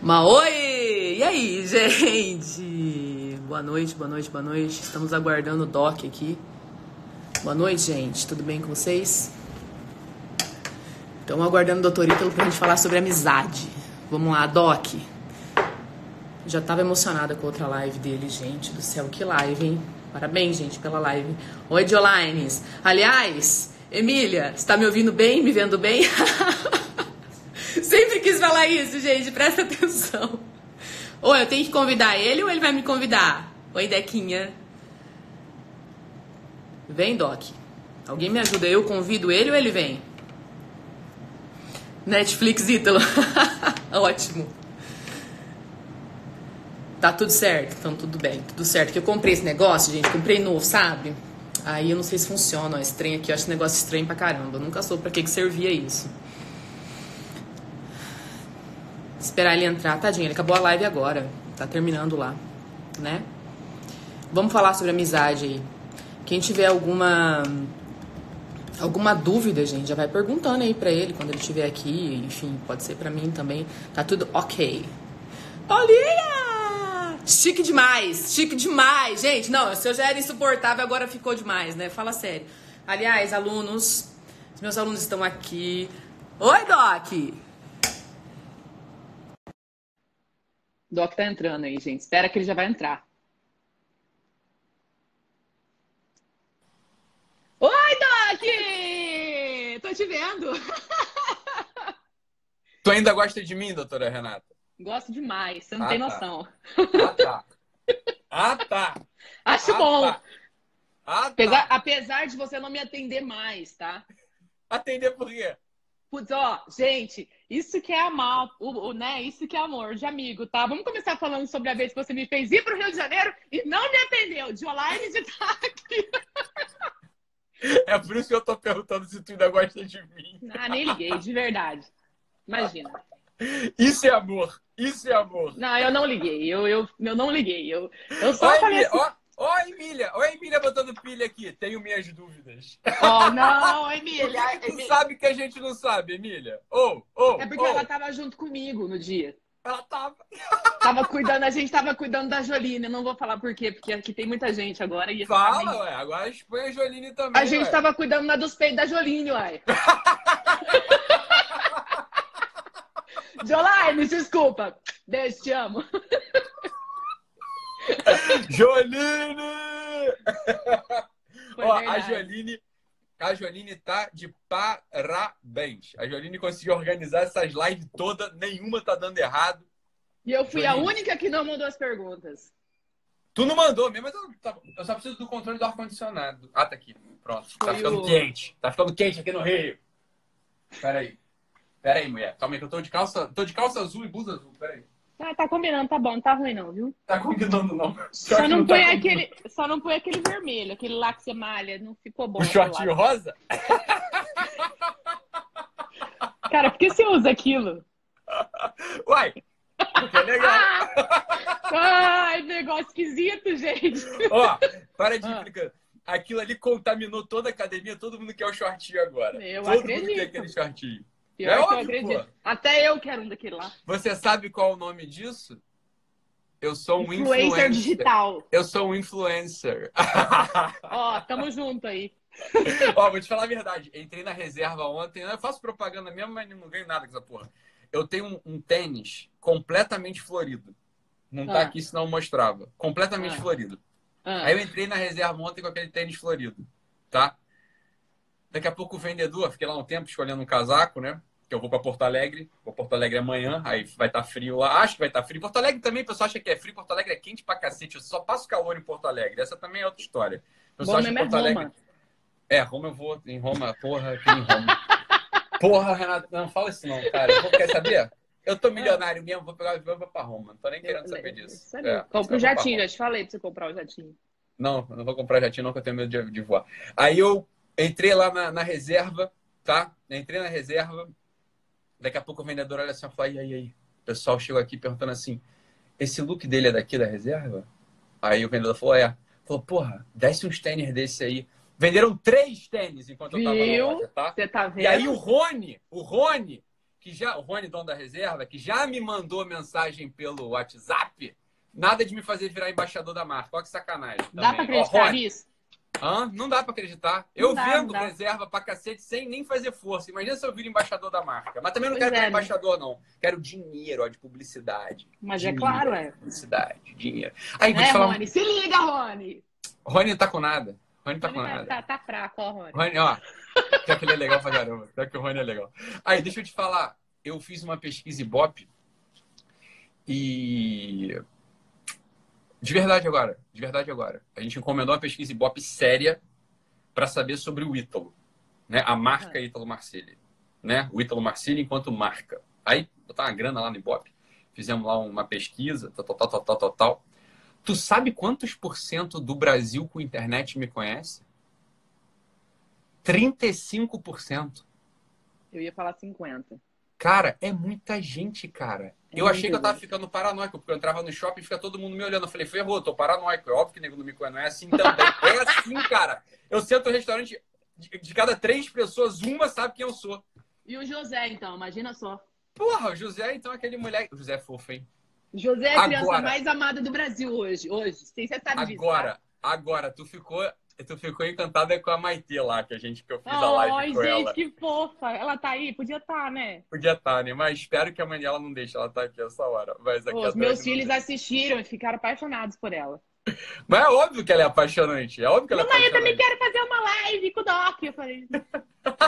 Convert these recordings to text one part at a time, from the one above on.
Mas oi! E aí, gente? Boa noite, boa noite, boa noite. Estamos aguardando o Doc aqui. Boa noite, gente. Tudo bem com vocês? Estamos aguardando o doutor Ítalo pra gente falar sobre amizade. Vamos lá, Doc. Já tava emocionada com outra live dele, gente do céu, que live, hein? Parabéns, gente, pela live. Oi, Diolines. Aliás, Emília, está me ouvindo bem, me vendo bem? Falar isso, gente, presta atenção. Ou eu tenho que convidar ele ou ele vai me convidar? Oi, Dequinha. Vem, Doc. Alguém me ajuda? Eu convido ele ou ele vem? Netflix Ítalo. Ótimo. Tá tudo certo, então tudo bem, tudo certo. Que eu comprei esse negócio, gente, comprei novo, sabe? Aí eu não sei se funciona, ó, esse trem aqui, eu acho esse negócio estranho pra caramba. Eu nunca soube pra que, que servia isso. Esperar ele entrar, tadinho, ele acabou a live agora. Tá terminando lá, né? Vamos falar sobre amizade aí. Quem tiver alguma alguma dúvida, gente, já vai perguntando aí pra ele quando ele estiver aqui. Enfim, pode ser pra mim também. Tá tudo ok. Olinha! Chique demais, chique demais. Gente, não, se eu já era insuportável, agora ficou demais, né? Fala sério. Aliás, alunos, os meus alunos estão aqui. Oi, Doc! Doc tá entrando aí, gente. Espera que ele já vai entrar. Oi, Doc! Tô te vendo. Tu ainda gosta de mim, doutora Renata? Gosto demais, você não ah, tem tá. noção. Ah, tá. Ah, tá. Acho ah, bom. Tá. Ah, tá. Apesar, apesar de você não me atender mais, tá? Atender por quê? Putz, ó, gente, isso que é amar, o, o, né? Isso que é amor de amigo, tá? Vamos começar falando sobre a vez que você me fez ir pro Rio de Janeiro e não me atendeu. De online de aqui. É por isso que eu tô perguntando se tu ainda gosta de mim. Ah, nem liguei, de verdade. Imagina. Isso é amor. Isso é amor. Não, eu não liguei. Eu, eu, eu não liguei. Eu, eu só Oi, falei assim... ó, ó, Emília. Ó, Emília botando pilha aqui. Tenho minhas dúvidas. Oh, não, Emília. Por que, que tu sabe que a gente não sabe, Emília? Ou, oh, ou. Oh, é porque oh. ela tava junto comigo no dia. Ela tava. Tava cuidando, a gente tava cuidando da Joline. Eu não vou falar por quê, porque aqui tem muita gente agora. E Fala, meio... ué. Agora expõe a Joline também. A gente ué. tava cuidando na dos peitos da Joline, uai. Jolaine, desculpa. Beijo, te amo. Joline! Ó, a Joline, a Joline tá de parabéns. A Joline conseguiu organizar essas lives todas, nenhuma tá dando errado. E eu fui Joline. a única que não mandou as perguntas. Tu não mandou mesmo, mas eu, tá, eu só preciso do controle do ar-condicionado. Ah, tá aqui. Pronto. Tá ficando o... quente. Tá ficando quente aqui no Rio. Pera aí. Pera aí, mulher. Calma aí que eu tô de calça, tô de calça azul e blusa azul. Pera aí. Ah, tá combinando, tá bom, não tá ruim não, viu? Tá combinando não. Só não, não põe tá aquele, só não põe aquele vermelho, aquele lá que você malha, não ficou bom. O shortinho rosa? Cara, por que você usa aquilo? Uai, porque é legal. Ai, negócio esquisito, gente. Ó, para de ah. explicar. Aquilo ali contaminou toda a academia, todo mundo quer o shortinho agora. Eu todo acredito. mundo quer aquele shortinho. Pior é óbvio, eu acredito. Pô. Até eu quero um daquele lá. Você sabe qual é o nome disso? Eu sou um influencer. Influencer digital. Eu sou um influencer. Ó, tamo junto aí. Ó, vou te falar a verdade. Entrei na reserva ontem. Eu faço propaganda mesmo, mas não ganho nada com essa porra. Eu tenho um, um tênis completamente florido. Não tá ah. aqui, senão eu mostrava. Completamente ah. florido. Ah. Aí eu entrei na reserva ontem com aquele tênis florido, tá? Daqui a pouco o vendedor, fiquei lá um tempo escolhendo um casaco, né? Que eu vou para Porto Alegre. Vou Porto Alegre amanhã, aí vai estar tá frio lá. Acho que vai estar tá frio. Porto Alegre também, o pessoal acha que é frio. Porto Alegre é quente pra cacete. Eu só passo calor em Porto Alegre. Essa também é outra história. O pessoal acha que Porto é Alegre. Roma. É, Roma eu vou. Em Roma, porra, aqui em Roma. porra, Renato, não fala isso não, cara. Eu, quer saber? Eu tô milionário mesmo, vou pegar o avião e vou pra Roma. Não tô nem querendo saber disso. É, Compra o jatinho, já te falei pra você comprar o jatinho. Não, não vou comprar jatinho não, que eu tenho medo de, de voar. Aí eu entrei lá na, na reserva, tá? Entrei na reserva, Daqui a pouco o vendedor olha assim e fala: e aí, aí? O pessoal chegou aqui perguntando assim: esse look dele é daqui da reserva? Aí o vendedor falou: é. Falou: porra, desce uns tênis desse aí. Venderam três tênis enquanto Viu? eu tava na loja, tá? Você tá vendo? E aí o Rony, o Rony, que já, o Rony, dono da reserva, que já me mandou mensagem pelo WhatsApp, nada de me fazer virar embaixador da marca. Olha que sacanagem. Também. Dá pra acreditar Ó, nisso? Hã? Não dá pra acreditar. Eu dá, vendo não reserva pra cacete sem nem fazer força. Imagina se eu viro embaixador da marca. Mas também não Pois quero é, virar né? embaixador, não. Quero dinheiro, ó, de publicidade. Mas é Dinheiro, claro, é. Publicidade, dinheiro. Aí, vou te falar. Rony? Se liga, Rony! Rony não tá com nada. Rony tá com tá, nada. tá- tá fraco, ó, Rony. Rony, ó. Pior que ele é legal pra caramba. Pior que o Rony é legal. Aí, deixa eu te falar. Eu fiz uma pesquisa Ibope e. De verdade agora. De verdade agora. A gente encomendou uma pesquisa Ibope séria para saber sobre o Ítalo. Né? A marca Ítalo Marcilli. Né? O Ítalo Marcilli enquanto marca. Aí, botar uma grana lá no Ibope. Fizemos lá uma pesquisa, tal, tal, tal, tal, tal, tal, tal. Tu sabe quantos por cento do Brasil com internet me conhece? 35%. Eu ia falar 50. Cara, é muita gente, cara. É eu achei que eu tava gente. ficando paranoico, porque eu entrava no shopping e fica todo mundo me olhando. Eu falei, ferrou, eu tô paranoico. É óbvio que nego não me conhece. Não é assim também. é assim, cara. Eu sento no restaurante, de, de cada três pessoas, uma sabe quem eu sou. E o José, então, imagina só. Porra, o José, então, é aquele moleque. O José é fofo, hein? José é a criança Agora. mais amada do Brasil hoje. Hoje. Você sabe disso. Agora, agora, tu ficou. Tu ficou encantada com a Maitê lá, que a gente que eu fiz tá? a live Ai, com gente, ela. que fofa. Ela tá aí? Podia estar, né? Podia estar, né? Mas espero que a mãe dela não deixe ela estar aqui essa hora. Mas aqui os meus filhos assistiram e ficaram apaixonados por ela. Mas é óbvio que ela é apaixonante. É óbvio que ela é Mamãe, eu apaixonante. também quero fazer uma live com o Doc. Eu falei,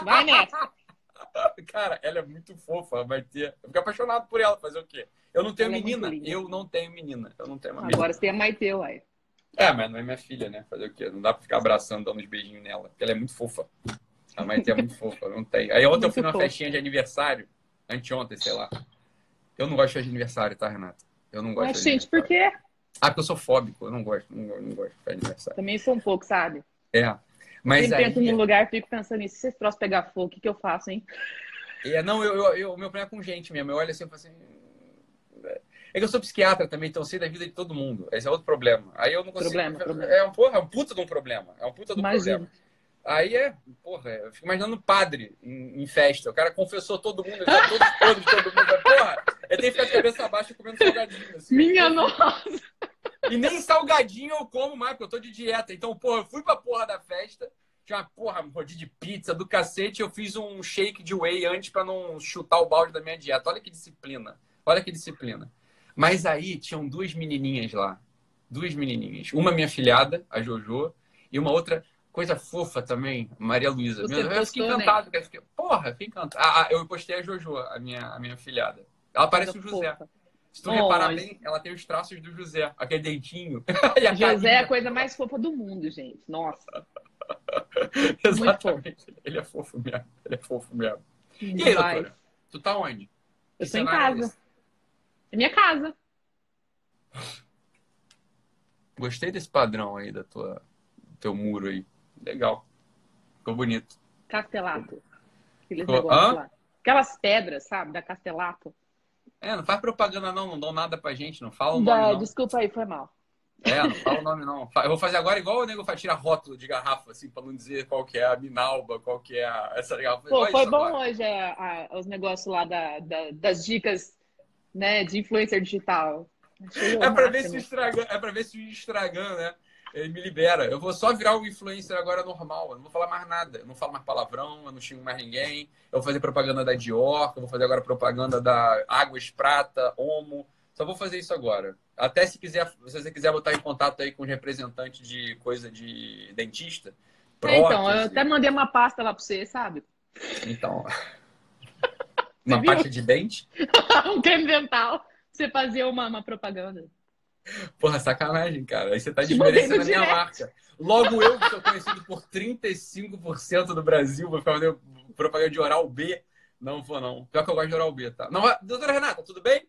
vai nessa. Cara, ela é muito fofa, vai ter. Eu fico apaixonado por ela, fazer o quê? Eu não tenho Ela é menina. linda. eu não tenho menina. Eu não tenho uma menina. Agora você tem a Maite, uai. É, mas não é minha filha, né? Fazer o quê? Não dá pra ficar abraçando, dando uns beijinhos nela. Porque ela é muito fofa. A mãe é muito fofa, não tem. Aí ontem eu fui numa fofa. festinha de aniversário, anteontem, sei lá. Eu não gosto de aniversário, tá, Renata? Eu não gosto Mas, gente, por quê? Ah, porque eu sou fóbico. Eu não gosto, não, gosto- não gosto de aniversário. Também sou um pouco, sabe? É. Mas Sempre aí... entro num lugar e fico pensando nisso. Se esse troço pegar fogo, o que, que eu faço, hein? É, não, eu, eu, eu- o meu problema é com gente mesmo. Eu olho assim e falo assim. É que eu sou psiquiatra também, então eu sei da vida de todo mundo. Esse é outro problema. Aí eu não consigo. Problema, problema. É um, porra, é um puta de um problema. É um puta de um Imagino. problema. Aí é, porra, eu fico imaginando padre em, em festa. O cara confessou todo mundo, tá todos todo mundo. Porra, eu tenho que ficar de cabeça baixa comendo salgadinho. Assim. Minha nossa! E nem salgadinho eu como mais, porque eu tô de dieta. Então, porra, eu fui pra porra da festa. Tinha uma porra, um rodízio de pizza do cacete. Eu fiz um shake de whey antes pra não chutar o balde da minha dieta. Olha que disciplina. Olha que disciplina. Mas aí tinham duas menininhas lá. Duas menininhas. Uma minha filhada, a Jojo, e uma outra coisa fofa também, Maria Luísa. Eu fiquei né? encantado. eu fiquei- Porra, fiquei encantado. Ah, ah, eu postei a Jojo, a minha, a minha filhada. Ela parece o José. Fofa. Se tu Oh, reparar bem, ela tem os traços do José. Aquele dentinho. A José é a coisa mais fofa do mundo, gente. Nossa. Exatamente. Ele é fofo mesmo. Ele é fofo mesmo. E aí, doutora? Tu tá onde? Eu tô em é casa. esse? É minha casa. Gostei desse padrão aí da tua, do teu muro aí. Legal. Ficou bonito. Castelato. Aqueles Ficou- negócios lá. Aquelas pedras, sabe? Da Castelato. É, não faz propaganda não, não dão nada pra gente, não fala o nome não. Desculpa aí, foi mal. É, não fala o nome não. Eu vou fazer agora igual o nego faz, tira rótulo de garrafa, assim, pra não dizer qual que é a Minalba, qual que é a... essa garrafa. Pô, foi bom agora. hoje a- a- os negócios lá da, da- das dicas né, de influencer digital. Achei o É ver se o Instagram, é pra ver se o Instagram, né? Ele me libera. Eu vou só virar um influencer agora normal. Eu não vou falar mais nada. Eu não falo mais palavrão, eu não xingo mais ninguém. Eu vou fazer propaganda da Dior, eu vou fazer agora propaganda da Águas Prata, Omo. Só vou fazer isso agora. Até se quiser, se você quiser botar em contato aí com os representantes de coisa de dentista. É, então, eu prótese. até mandei uma pasta lá pra você, sabe? Então. Uma viu? pasta de dente? um creme dental. Você fazer uma, uma propaganda. Porra, sacanagem, cara. Aí você tá desmerecendo no a minha marca. Logo eu, que sou conhecido por 35% do Brasil, vou ficar fazendo propaganda de oral B. Não vou, não. Pior que eu gosto de oral B, tá? Não, doutora Renata, tudo bem?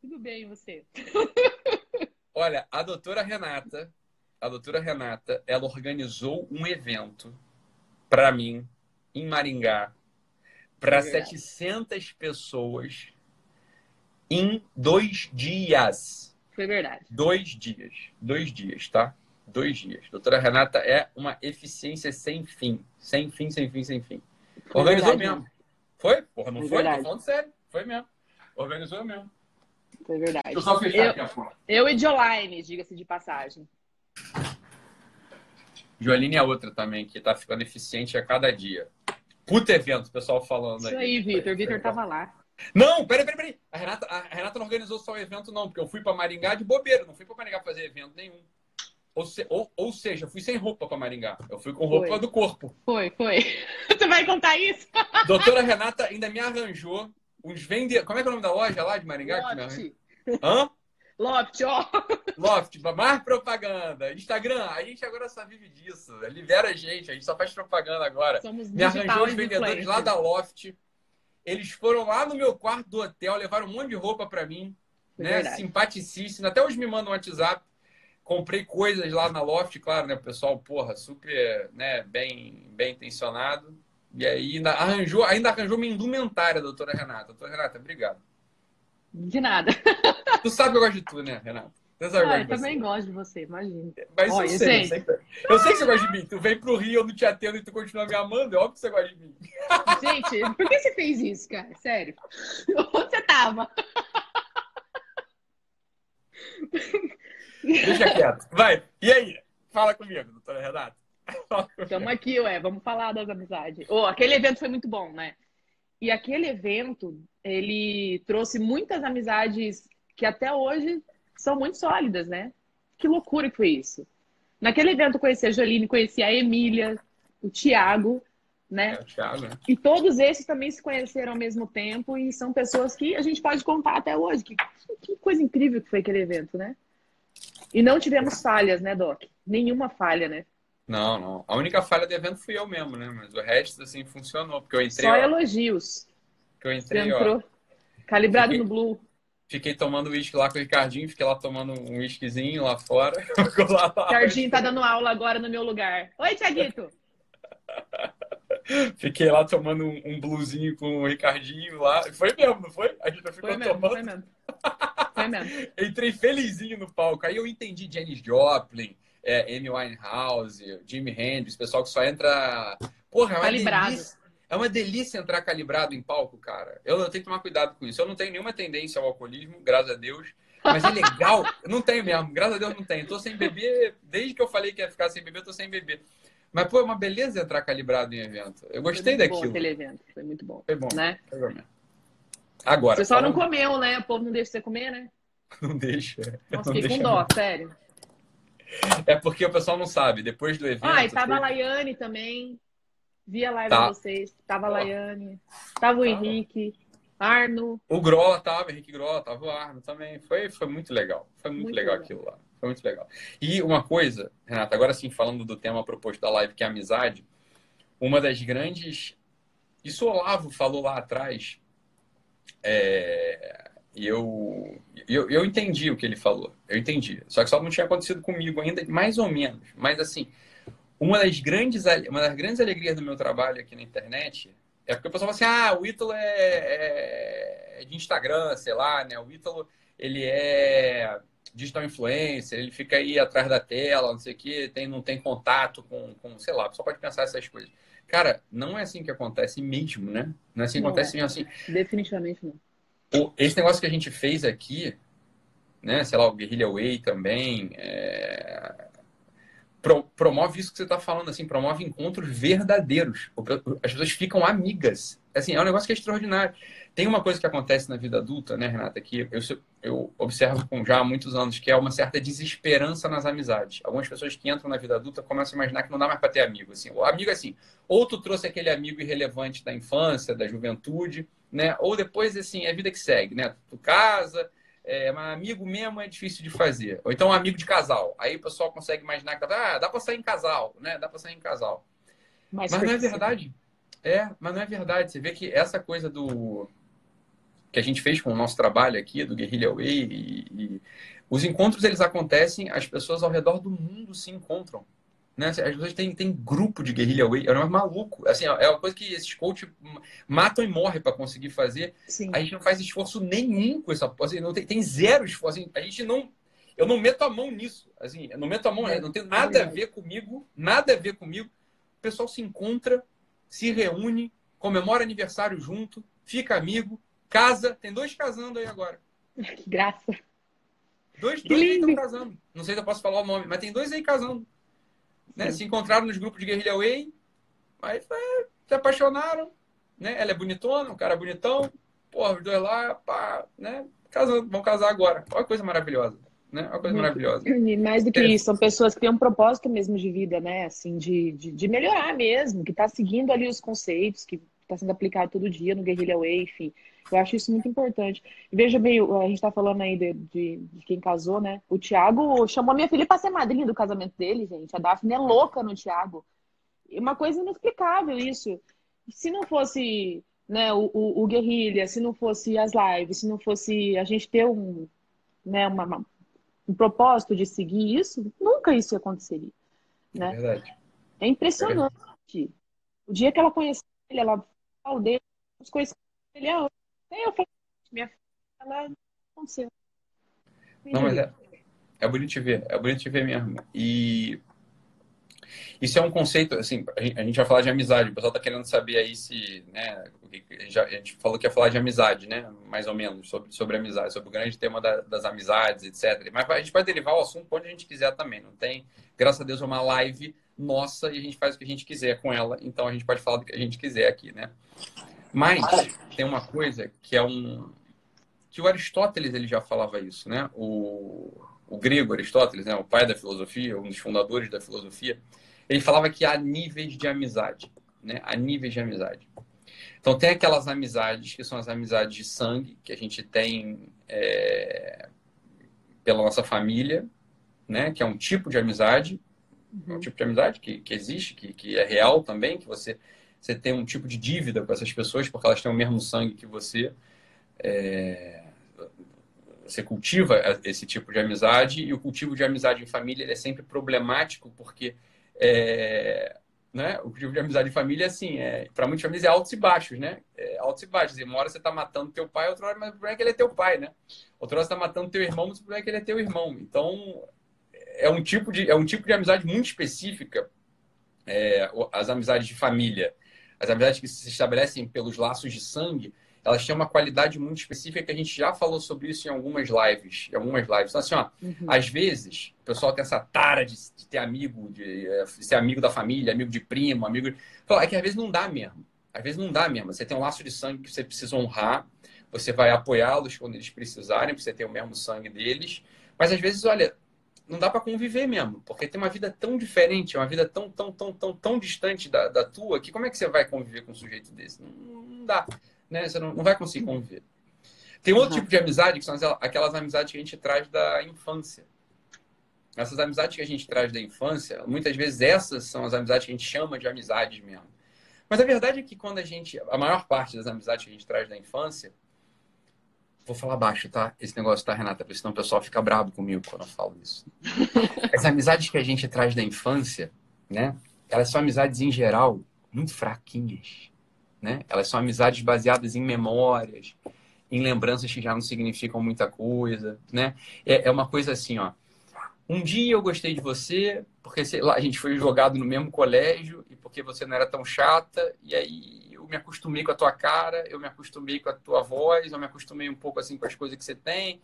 Tudo bem, você? Olha, a doutora Renata, a doutora Renata, ela organizou um evento para mim em Maringá para É verdade. 700 pessoas em dois dias. Foi verdade. Dois dias. Dois dias, tá? Dois dias. Doutora Renata é uma eficiência sem fim. Sem fim, sem fim, sem fim. Foi Organizou verdade, mesmo. Foi? Porra, não Foi foi? Tô falando sério. Foi mesmo. Organizou mesmo. Foi verdade. Deixa eu só fechar Eu- aqui a. Eu e Jolaine, diga-se de passagem. Joaline é outra também, que tá ficando eficiente a cada dia. Puta evento, o pessoal falando Isso aí, Vitor. Vitor tava lá. Não, peraí, peraí, peraí. A Renata, a Renata não organizou só o evento, não, porque eu fui pra Maringá de bobeira, não fui pra Maringá fazer evento nenhum. Ou, se- ou, ou seja, fui sem roupa pra Maringá. Eu fui com roupa Foi. do corpo. Foi, foi. Você vai contar isso? Doutora Renata ainda me arranjou uns vendedores. Como é que é o nome da loja lá de Maringá? que me arranjou? Loft. Hã? Loft, ó. Loft, mais propaganda. Instagram, a gente agora só vive disso. Libera a gente, a gente só faz propaganda agora. Somos Me arranjou os vendedores lá da Loft. Eles foram lá no meu quarto do hotel, levaram um monte de roupa pra mim, Foi né? verdade. Simpaticíssimo. Até hoje me mandam um WhatsApp. Comprei coisas lá na Loft, claro, né? O pessoal, porra, super, né? Bem, bem intencionado. E aí ainda arranjou, ainda arranjou minha indumentária, doutora Renata. Doutora Renata, obrigado. De nada. Tu sabe que eu gosto de tu, né? Tu sabe eu Ah, eu também gosto de você, imagina. Mas Olha, eu, sei, eu, gente. sei que, eu sei que você gosta de mim. Tu vem pro Rio, eu não te atendo e tu continua me amando. É óbvio que você gosta de mim. Gente, por que você fez isso, cara? Sério. Onde você tava? Deixa quieto. Vai. E aí? Fala comigo, doutora Renata. Estamos aqui, ué, vamos falar das amizades. Oh, aquele evento foi muito bom, né? E aquele evento, ele trouxe muitas amizades que até hoje são muito sólidas, né? Que loucura que foi isso. Naquele evento eu conheci a Joline, conheci a Emília, o Tiago, né? É o Thiago, né? E todos esses também se conheceram ao mesmo tempo e são pessoas que a gente pode contar até hoje. Que, que coisa incrível que foi aquele evento, né? E não tivemos falhas, né, Doc? Nenhuma falha, né? Não, não. A única falha do evento fui eu mesmo, né? Mas o resto, assim, funcionou. Porque eu entrei, Só ó, elogios. que eu Você entrei, ó, entrou calibrado Fiquei- no Blue. fiquei tomando uísque lá com o Ricardinho, fiquei lá tomando um uísquezinho lá fora. Ficou lá, lá. Cardinho tá dando aula agora no meu lugar. Oi, Tiaguito. Fiquei lá tomando um, um bluesinho com o Ricardinho lá. Foi mesmo, não foi? A gente ficou Foi mesmo, tomando. foi mesmo. Foi mesmo. Entrei felizinho no palco. Aí eu entendi Janis Joplin, é, Amy Winehouse, Jimi Hendrix, pessoal que só entra. Porra, é uma Calibrado. delícia. É uma delícia entrar calibrado em palco, cara. Eu, eu tenho que tomar cuidado com isso. Eu não tenho nenhuma tendência ao alcoolismo, graças a Deus. Mas é legal. Não tenho mesmo, graças a Deus não tenho. Tô sem beber, desde que eu falei que ia ficar sem beber, eu tô sem beber. Mas, pô, é uma beleza entrar calibrado em evento. Eu gostei foi muito bom daquilo. aquele evento. Foi muito bom. Foi bom. Né? Foi bom mesmo. Agora. Só não falando- comeu, né? O povo não deixa você comer, né? Não deixa. Nossa, Não fiquei com deixa dó, sério. É porque o pessoal não sabe. Depois do evento. Ah, e tava a Laiane também. Vi a live Tá. de vocês. Tava a Laiane. Tava o. Henrique. Arno. O Grola tava, Henrique Grola, tava o Arno também. Foi, foi muito legal. Foi muito, Muito legal, legal. aquilo lá. Foi muito legal. E uma coisa, Renata, agora sim, falando do tema proposto da live, que é amizade, uma das grandes. Isso o Olavo falou lá atrás. É, E eu, eu, eu entendi o que ele falou. Eu entendi. Só que só não tinha acontecido comigo ainda, mais ou menos. Mas assim, uma das grandes, uma das grandes alegrias do meu trabalho aqui na internet é porque o pessoal fala assim: ah, o Ítalo é, é- é de Instagram, sei lá, né? O Ítalo, ele é digital influencer, ele fica aí atrás da tela, não sei o quê, tem, não tem contato com, com, sei lá, pessoal pode pensar essas coisas. Cara, não é assim que acontece mesmo, né? Não é assim que Não acontece mesmo assim. Definitivamente não. Esse negócio que a gente fez aqui, né? Sei lá, o Guerrilla Way também, é, pro- promove isso que você está falando, assim, promove encontros verdadeiros. As pessoas ficam amigas. Assim, é um negócio que é extraordinário. Tem uma coisa que acontece na vida adulta, né, Renata, que eu, eu observo já há muitos anos, que é uma certa desesperança nas amizades. Algumas pessoas que entram na vida adulta começam a imaginar que não dá mais para ter amigo. Assim. O amigo, assim, ou tu trouxe aquele amigo irrelevante da infância, da juventude, né? Ou depois, assim, é a vida que segue, né? Tu casa, é, mas amigo mesmo é difícil de fazer. Ou então um amigo de casal. Aí o pessoal consegue imaginar que ah, dá para sair em casal, né? Dá para sair em casal. Mas, Mas não é verdade. É, mas não é verdade. Você vê que essa coisa do que a gente fez com o nosso trabalho aqui do Guerrilla Way e, e os encontros eles acontecem, as pessoas ao redor do mundo se encontram. Né? As pessoas têm, têm grupo de Guerrilla Way, é um maluco. Assim, é uma coisa que esses coaches matam e morrem para conseguir fazer. Sim. A gente não faz esforço nenhum com essa assim, não tem, tem zero esforço. Assim, a gente não. Eu não meto a mão nisso. Assim, eu não meto a mão, É, não tem é nada a ver comigo, nada a ver comigo. O pessoal se encontra, se reúne, comemora aniversário junto, fica amigo, Casa, tem dois casando aí agora. Que graça. Dois, dois aí estão casando. Não sei se eu posso falar o nome, mas tem dois aí casando. Né? Se encontraram nos grupos de Guerrilha Way, aí se apaixonaram, né? Ela é bonitona, o cara é bonitão, porra, os dois lá, pá, né? Casando, vão casar agora. Olha que coisa maravilhosa né? Uma coisa maravilhosa. E mais do que é. isso, são pessoas que têm um propósito mesmo de vida, né? Assim, de, de, de melhorar mesmo, que está seguindo ali os conceitos, que está sendo aplicado todo dia no Guerrilla Way, enfim. Eu acho isso muito importante. veja bem, a gente está falando aí de, de, de, quem casou, né? O Thiago chamou a minha filha para ser madrinha do casamento dele, gente. A Daphne é louca no Thiago. Uma coisa inexplicável isso. Se não fosse né, o, o, o Guerrilha, se não fosse as lives, se não fosse a gente ter um, né, uma, um propósito de seguir isso, nunca isso aconteceria. Né? É verdade. É impressionante. É o dia que ela conheceu ele, ela falou dele, as coisas ele é hoje. Eu falei, minha filha, ela aconteceu. Não, mas é, é bonito ver, é bonito ver mesmo. E isso é um conceito, assim, a gente vai falar de amizade, o pessoal tá querendo saber aí se, né, a gente falou que ia falar de amizade, né, mais ou menos, sobre, sobre amizade, sobre o grande tema da, das amizades, etc. Mas a gente vai derivar o assunto onde a gente quiser também, não tem, graças a Deus, é uma live nossa e a gente faz o que a gente quiser com ela, então a gente pode falar do que a gente quiser aqui, né. Mas tem uma coisa que é um... que o Aristóteles, ele já falava isso, né, o, o grego Aristóteles, né, o pai da filosofia, um dos fundadores da filosofia, ele falava que há níveis de amizade, né? Há níveis de amizade. Então tem aquelas amizades que são as amizades de sangue que a gente tem é, pela nossa família, né? Que é um tipo de amizade, uhum. um tipo de amizade que, que existe, que, que é real também, que você você tem um tipo de dívida com essas pessoas porque elas têm o mesmo sangue que você. É, você cultiva esse tipo de amizade e o cultivo de amizade em família é sempre problemático porque é, né? O tipo de amizade de família, assim, é, para muitas famílias é altos e baixos, né? É, altos e baixos. Uma hora você está matando teu pai, outra hora, mas o problema é que ele é teu pai, né? Outra hora você está matando teu irmão, mas o problema é que ele é teu irmão. Então, é um tipo de, é um tipo de amizade muito específica, é, as amizades de família. As amizades que se estabelecem pelos laços de sangue, elas têm uma qualidade muito específica que a gente já falou sobre isso em algumas lives. Em algumas lives. Então, assim, ó, uhum. às vezes, o pessoal tem essa tara de, de ter amigo, de, de, ser amigo da família, amigo de primo, amigo. De... É que às vezes não dá mesmo. Às vezes não dá mesmo. Você tem um laço de sangue que você precisa honrar, você vai apoiá-los quando eles precisarem, porque você tem o mesmo sangue deles. Mas às vezes, olha, não dá para conviver mesmo, porque tem uma vida tão diferente, uma vida tão, tão, tão, tão, tão distante da, da tua, que como é que você vai conviver com um sujeito desse? Não, não dá né? Você não, não vai conseguir conviver. Tem outro uhum. tipo de amizade, que são aquelas amizades que a gente traz da infância. Essas amizades que a gente traz da infância, muitas vezes essas são as amizades que a gente chama de amizades mesmo. Mas a verdade é que quando a gente. A maior parte das amizades que a gente traz da infância. Vou falar baixo, tá? Esse negócio, tá, Renata? Porque senão o pessoal fica bravo comigo quando eu falo isso. As amizades que a gente traz da infância, né? Elas são amizades, em geral, muito fraquinhas né? Elas são amizades baseadas em memórias, em lembranças que já não significam muita coisa, né? É, é uma coisa assim, ó. Um dia eu gostei de você porque sei lá, a gente foi jogado no mesmo colégio e porque você não era tão chata e aí me acostumei com a tua cara, eu me acostumei com a tua voz, eu me acostumei um pouco assim com as coisas que você tem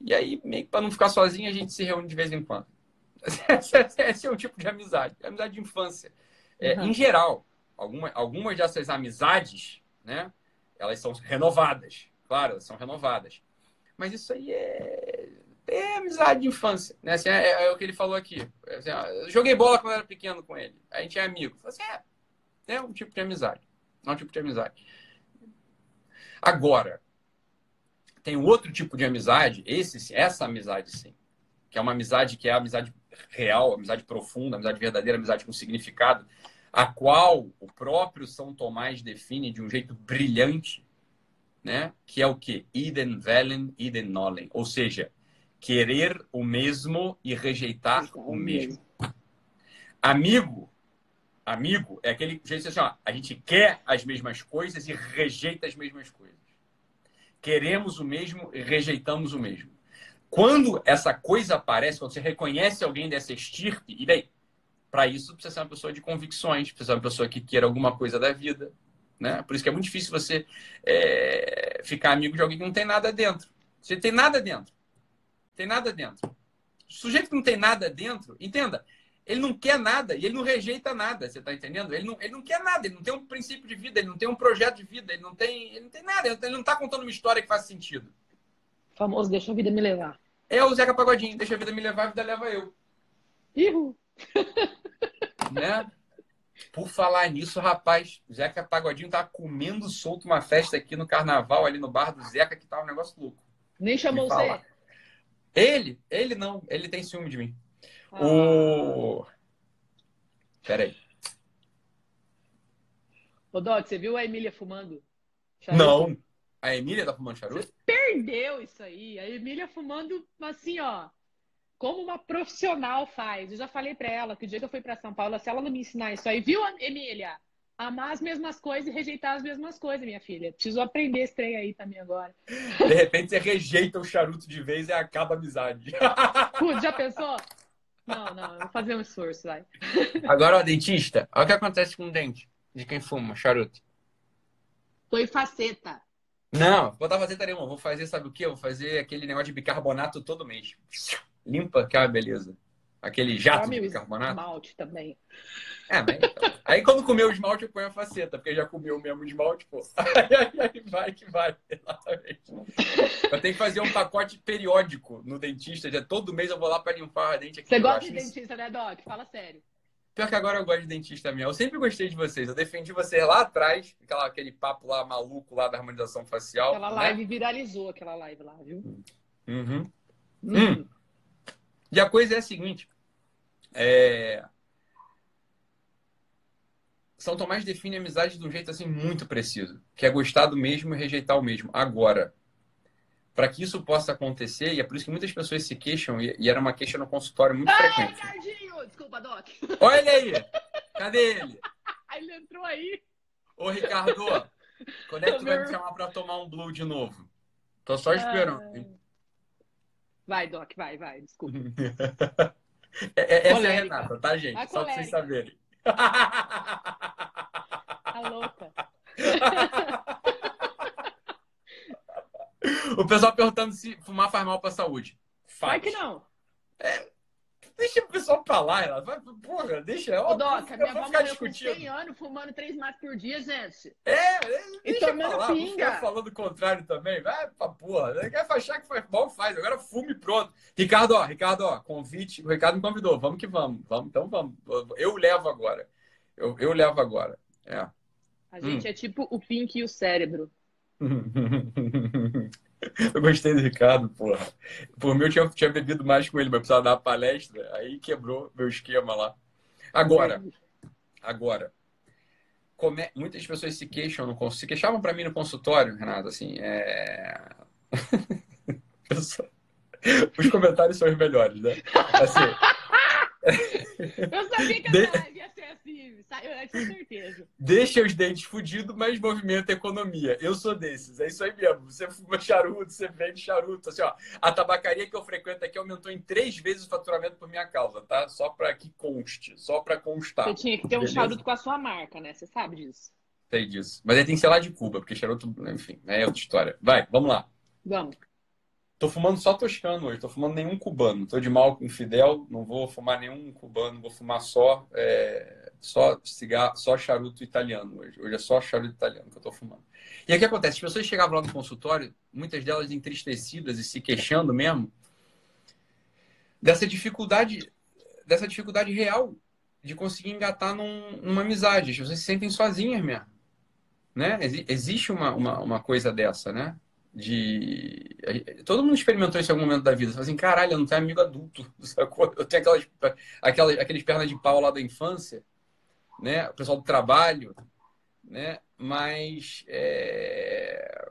e aí meio que para não ficar sozinho a gente se reúne de vez em quando. Esse é o tipo de amizade, amizade de infância. É, uhum. Em geral, alguma, algumas dessas amizades, né? Elas são renovadas. Claro, elas são renovadas. Mas isso aí é, é amizade de infância, né? Assim, é, é, o que ele falou aqui. Assim, ó, joguei bola quando eu era pequeno com ele. A gente é amigo. Assim, é, é um tipo de amizade. É um tipo de amizade. Agora, tem outro tipo de amizade, esse, essa amizade sim, que é uma amizade que é a amizade real, amizade profunda, amizade verdadeira, amizade com significado, a qual o próprio São Tomás define de um jeito brilhante, né? que é o que? Iden velen, iden nolen. Ou seja, querer o mesmo e rejeitar o mesmo. Amigo, amigo é aquele jeito assim, ó, a gente quer as mesmas coisas e rejeita as mesmas coisas. Queremos o mesmo e rejeitamos o mesmo. Quando essa coisa aparece, quando você reconhece alguém dessa estirpe, e daí? Para isso, precisa ser uma pessoa de convicções, precisa ser uma pessoa que queira alguma coisa da vida. Né? Por isso que é muito difícil você é, ficar amigo de alguém que não tem nada dentro. Você tem nada dentro. Tem nada dentro. O sujeito que não tem nada dentro, entenda, ele não quer nada e ele não rejeita nada, você está entendendo? Ele não, ele não quer nada, ele não tem um princípio de vida, ele não tem um projeto de vida, ele não tem, ele não tem nada, ele não está contando uma história que faz sentido. O famoso deixa a vida me levar. É o Zeca Pagodinho, deixa a vida me levar, a vida leva eu. Ihu. né? Por falar nisso, rapaz, o Zeca Pagodinho tá comendo solto uma festa aqui no carnaval, ali no bar do Zeca, que tá um negócio louco. Nem chamou você? Ele? Ele não. Ele tem ciúme de mim. Ah. O. Peraí. Ô, Doc, você viu a Emília fumando? Charuto? Não. A Emília tá fumando charuto? Você perdeu isso aí. A Emília fumando assim, ó. Como uma profissional faz. Eu já falei pra ela que o dia que eu fui pra São Paulo, se ela não me ensinar isso aí, viu, Emília? amar as mesmas coisas e rejeitar as mesmas coisas, minha filha. Preciso aprender esse trem aí também agora. De repente você rejeita o charuto de vez e acaba a amizade. Putz, já pensou? Não, não, vou fazer um esforço, vai. Agora, ó, dentista, olha o que acontece com o dente de quem fuma charuto. Foi faceta. Não, vou botar faceta nenhuma. Vou fazer, sabe o quê? Vou fazer aquele negócio de bicarbonato todo mês. Limpa, que é uma beleza. Aquele jato de bicarbonato. Esmalte também. É, mas então. Aí quando comeu o esmalte, eu ponho a faceta, porque já comeu o mesmo esmalte, pô. Aí, aí, vai que vai, exatamente. Eu tenho que fazer um pacote periódico no dentista. Já todo mês eu vou lá para limpar a dente aqui. Você gosta de dentista, né, Doc? Fala sério. Pior que agora eu gosto de dentista mesmo. Eu sempre gostei de vocês. Eu defendi vocês lá atrás, aquela, aquele papo lá maluco lá da harmonização facial. Aquela né? live viralizou, aquela live lá, viu? Uhum. Hum. Hum. E a coisa é a seguinte. É... São Tomás define a amizade de um jeito assim muito preciso, que é gostar do mesmo e rejeitar o mesmo. Agora, para que isso possa acontecer, e é por isso que muitas pessoas se queixam, e, era uma queixa no consultório muito Ai, frequente. Ricardinho! Desculpa, Doc. Olha ele aí! Cadê ele? ele entrou aí. Ô, Ricardo, quando é que tu vai me chamar para tomar um blue de novo? Tô só esperando. Vai, Doc, vai, vai, desculpa. é, é, essa é a Renata, tá, gente? A só para vocês saberem. Tá louca. o pessoal perguntando se fumar faz mal pra saúde. Faz. Vai que não. É, deixa o pessoal pra lá, ela vai, porra, deixa. Ô, Doc, minha avó morreu discutindo. com 100 anos fumando 3 maços por dia, gente. É, e tomando falar, pinga. falando o contrário também. Vai pra porra. Quer achar que faz mal, faz. Agora fume pronto. Ricardo, ó, Ricardo, ó, convite. O Ricardo me convidou. Vamos que vamos. vamos então vamos. Eu levo agora. Eu, eu levo agora. É. A gente hum. é tipo o Pink e o cérebro. Eu gostei do Ricardo, porra. Por mim, eu tinha, tinha bebido mais com ele, mas precisava dar uma palestra, aí quebrou meu esquema lá. Agora, agora, come... muitas pessoas se queixam, no... se queixavam para mim no consultório, Renato, assim, é... Os comentários são os melhores, né? Assim... Eu sabia que a de... ser assim, eu tinha certeza. Deixa os dentes fudidos, mas movimenta a economia. Eu sou desses, é isso aí mesmo. Você fuma charuto, você vende charuto. Assim, ó, a tabacaria que eu frequento aqui aumentou em três vezes o faturamento por minha causa, tá? Só para que conste, só para constar. Você tinha que ter um Beleza? charuto com a sua marca, né? Você sabe disso. Sei disso. Mas aí tem que ser lá de Cuba, porque charuto, enfim, é outra história. Vai, vamos lá. Vamos. Tô fumando só toscano hoje, tô fumando nenhum cubano. Tô de mal com Fidel, não vou fumar nenhum cubano, vou fumar só é, só cigarro, só charuto italiano hoje. Hoje é só charuto italiano que eu tô fumando. E aí o que acontece? As pessoas chegavam lá no consultório, muitas delas entristecidas e se queixando mesmo dessa dificuldade, dessa dificuldade real de conseguir engatar num, numa amizade. As pessoas se sentem sozinhas mesmo. Né? Existe uma, uma, uma coisa dessa, né? De. Todo mundo experimentou isso em algum momento da vida. Você fala assim, caralho, eu não tenho amigo adulto. Sacou? Eu tenho aquelas, aquelas, aqueles pernas de pau lá da infância, né? O pessoal do trabalho, né? Mas. É...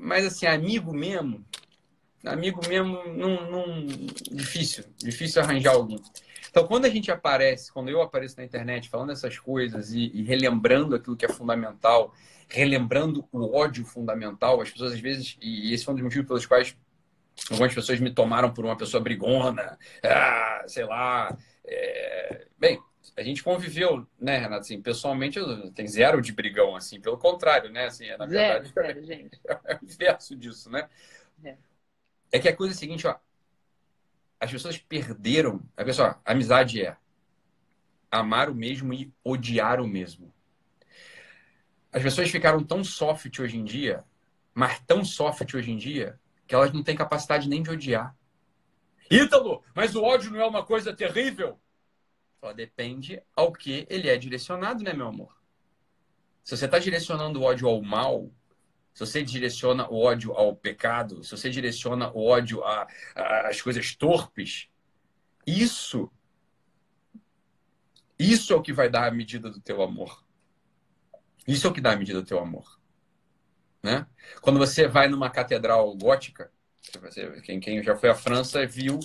Mas assim, amigo mesmo. Amigo mesmo, não, não, difícil. Difícil arranjar alguém. Então, quando a gente aparece, quando eu apareço na internet falando essas coisas e, e relembrando aquilo que é fundamental relembrando o ódio fundamental. As pessoas, às vezes, e esse foi um dos motivos pelos quais algumas pessoas me tomaram por uma pessoa brigona, ah, sei lá. É... Bem, a gente conviveu, né, Renato? Assim, pessoalmente, tem zero de brigão, assim, pelo contrário, né? Assim, é, na zero, verdade, zero, gente. É o inverso disso, né? É. é que a coisa é a seguinte, ó. As pessoas perderam. A pessoa, amizade é amar o mesmo e odiar o mesmo. As pessoas ficaram tão soft hoje em dia, mas tão soft hoje em dia, que elas não têm capacidade nem de odiar. Ítalo, mas o ódio não é uma coisa terrível? depende ao que ele é direcionado, né, meu amor? Se você está direcionando o ódio ao mal, se você direciona o ódio ao pecado, se você direciona o ódio às coisas torpes, isso, isso é o que vai dar a medida do teu amor. Isso é o que dá a medida do teu amor. Né? Quando você vai numa catedral gótica, quem, quem já foi à França viu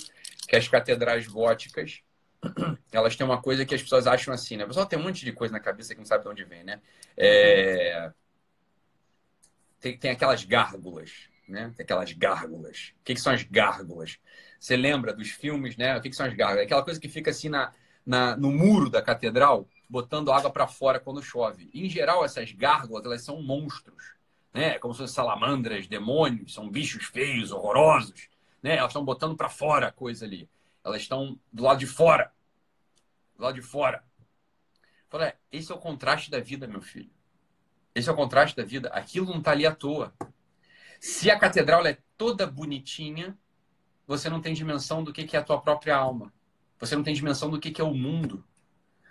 que as catedrais góticas elas têm uma coisa que as pessoas acham assim, né? O pessoal tem um monte de coisa na cabeça que não sabe de onde vem, né? É... Tem, tem aquelas gárgulas, né? Tem aquelas gárgulas. O que, que são as gárgulas? Você lembra dos filmes, né? O que, que são as gárgulas? Aquela coisa que fica assim na, na, no muro da catedral, botando água para fora quando chove. Em geral, essas gárgulas, elas são monstros, né? Como se fossem salamandras, demônios, são bichos feios, horrorosos, né? Elas estão botando para fora a coisa ali. Elas estão do lado de fora. Do lado de fora. Fala, é, esse é o contraste da vida, meu filho. Esse é o contraste da vida. Aquilo não está ali à toa. Se a catedral é toda bonitinha, você não tem dimensão do que é a tua própria alma. Você não tem dimensão do que é o mundo.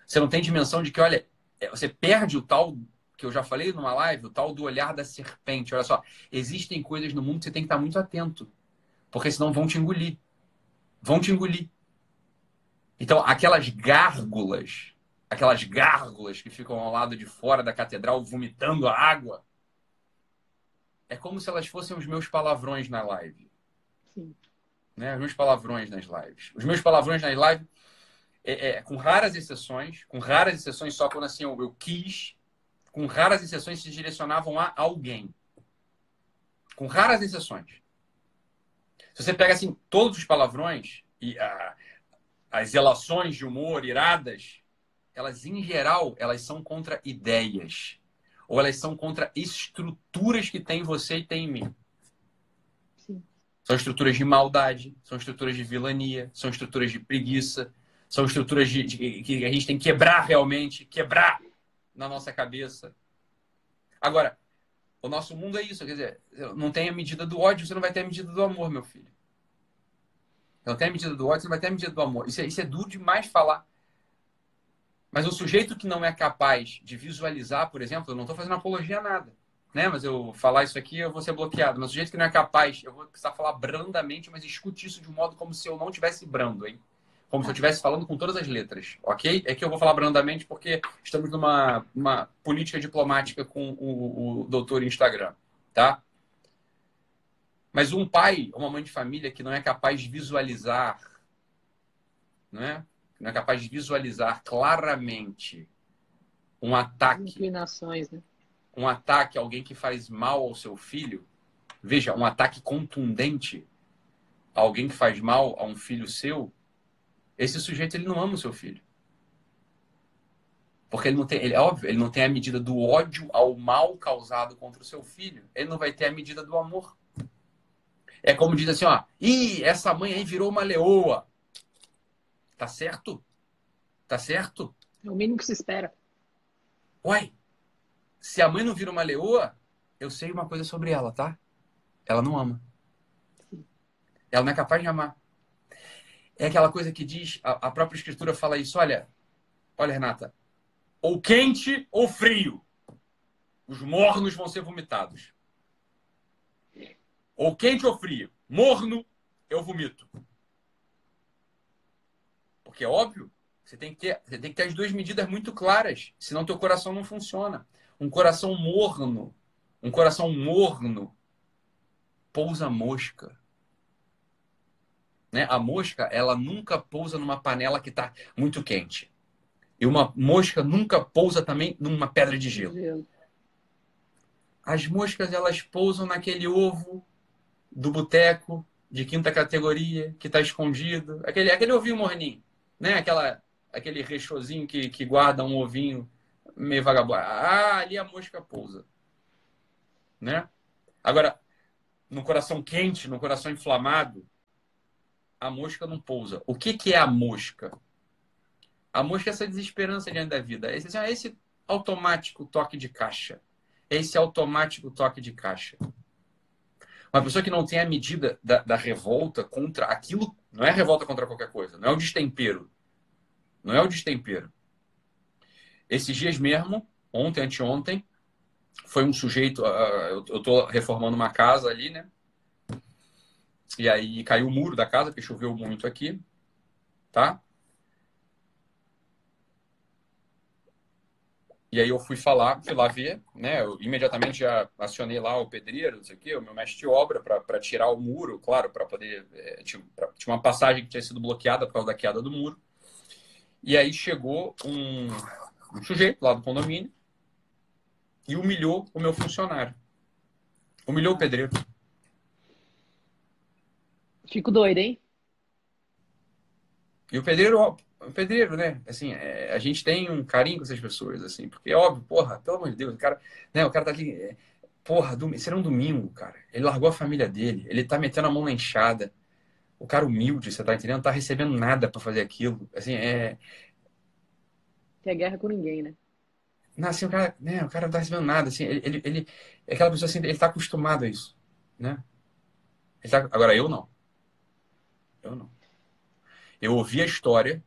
Você não tem dimensão de que, olha, é, você perde o tal que eu já falei numa live, o tal do olhar da serpente. Olha só, existem coisas no mundo que você tem que estar muito atento, porque senão vão te engolir vão te engolir. Então, aquelas gárgulas, aquelas gárgulas que ficam ao lado de fora da catedral vomitando a água, é como se elas fossem os meus palavrões na live. Sim. Né? Os meus palavrões nas lives. Os meus palavrões nas lives, é, é, com raras exceções, com raras exceções só quando assim eu, eu quis, com raras exceções se direcionavam a alguém. Com raras exceções. Se você pega assim todos os palavrões e a, as relações de humor iradas, elas em geral elas são contra ideias ou elas são contra estruturas que tem em você e tem em mim. Sim. São estruturas de maldade, são estruturas de vilania, são estruturas de preguiça, são estruturas de, de, que a gente tem que quebrar realmente, quebrar na nossa cabeça. Agora, o nosso mundo é isso, quer dizer, não tem a medida do ódio, você não vai ter a medida do amor, meu filho. Não tem a medida do ódio, você não vai ter a medida do amor. Isso é, isso é duro demais falar. Mas o sujeito que não é capaz de visualizar, por exemplo, eu não estou fazendo apologia a nada, né? Mas eu falar isso aqui, eu vou ser bloqueado. Mas o sujeito que não é capaz, eu vou precisar falar brandamente, mas escute isso de um modo como se eu não tivesse brando, hein? como se eu estivesse falando com todas as letras, ok? É que eu vou falar brandamente porque estamos numa uma política diplomática com o, o doutor Instagram, tá? Mas um pai, uma mãe de família que não é capaz de visualizar, não é? Não é capaz de visualizar claramente um ataque. Inclinações, né? Um ataque a alguém que faz mal ao seu filho. Veja, um ataque contundente a alguém que faz mal a um filho seu esse sujeito ele não ama o seu filho. Porque ele não tem, ele, é óbvio, ele não tem a medida do ódio ao mal causado contra o seu filho. Ele não vai ter a medida do amor. É como diz assim, ó, ih, essa mãe aí virou uma leoa. Tá certo? Tá certo? É o mínimo que se espera. Uai, se a mãe não vira uma leoa, eu sei uma coisa sobre ela, tá? Ela não ama. Ela não é capaz de amar é aquela coisa que diz, a, a própria escritura fala isso, olha, olha, Renata, ou quente ou frio, os mornos vão ser vomitados. Ou quente ou frio, morno, eu vomito. Porque é óbvio, você tem que ter, você tem que ter as duas medidas muito claras, senão teu coração não funciona. Um coração morno, um coração morno pousa mosca. Né? A mosca, ela nunca pousa numa panela que está muito quente. E uma mosca nunca pousa também numa pedra de gelo. As moscas, elas pousam naquele ovo do boteco de quinta categoria que está escondido. Aquele, aquele ovinho morninho, né? Aquela, aquele rechozinho que, que guarda um ovinho meio vagabundo. Ah, ali a mosca pousa. Né? Agora, no coração quente, no coração inflamado, a mosca não pousa. O que, que é a mosca? A mosca é essa desesperança diante da vida. Esse, assim, esse automático toque de caixa. Esse automático toque de caixa. Uma pessoa que não tem a medida da, da revolta contra aquilo, não é revolta contra qualquer coisa, não é o destempero. Não é o destempero. Esses dias mesmo, ontem, anteontem, foi um sujeito. Uh, eu estou reformando uma casa ali, né? E aí caiu o muro da casa, porque choveu muito aqui, tá? E aí eu fui falar, fui lá ver, né? Eu imediatamente já acionei lá o pedreiro, não sei o quê, o meu mestre de obra, para tirar o muro, claro, para poder. É, tinha, pra, tinha uma passagem que tinha sido bloqueada por causa da queda do muro. E aí chegou um, um sujeito lá do condomínio e humilhou o meu funcionário. Humilhou o pedreiro. Fico doido, hein? E o pedreiro, pedreiro, né? Assim, é, a gente tem um carinho com essas pessoas, assim, porque é óbvio, porra, pelo amor de Deus, o cara, né, o cara tá aqui, é, porra, do, será um domingo, cara. Ele largou a família dele, ele tá metendo a mão na enxada. O cara humilde, você tá entendendo? Não tá recebendo nada para fazer aquilo. Assim, é. Tem guerra com ninguém, né? Não, assim, o cara, né, o cara não tá recebendo nada, assim, ele, ele, ele é aquela pessoa assim, ele tá acostumado a isso, né? Tá, agora eu não. Eu não. Eu ouvi a história.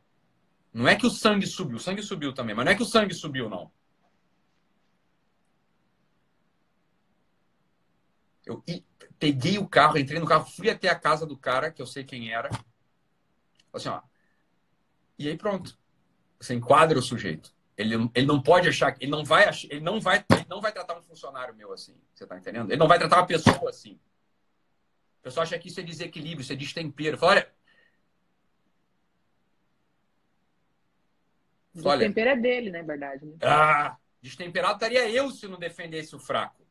Não é que o sangue subiu, o sangue subiu também, mas não é que o sangue subiu, não. Eu peguei o carro, entrei no carro, fui até a casa do cara, que eu sei quem era. Assim, ó. E aí pronto. Você enquadra o sujeito. Ele, ele não pode achar, ele não vai, ele não vai, ele não vai tratar um funcionário meu assim. Você tá entendendo? Ele não vai tratar uma pessoa assim. O pessoal acha que isso é desequilíbrio, isso é destempero. Fala, olha. Destempero é dele, né, verdade. Né? Ah, destemperado estaria eu se não defendesse o fraco.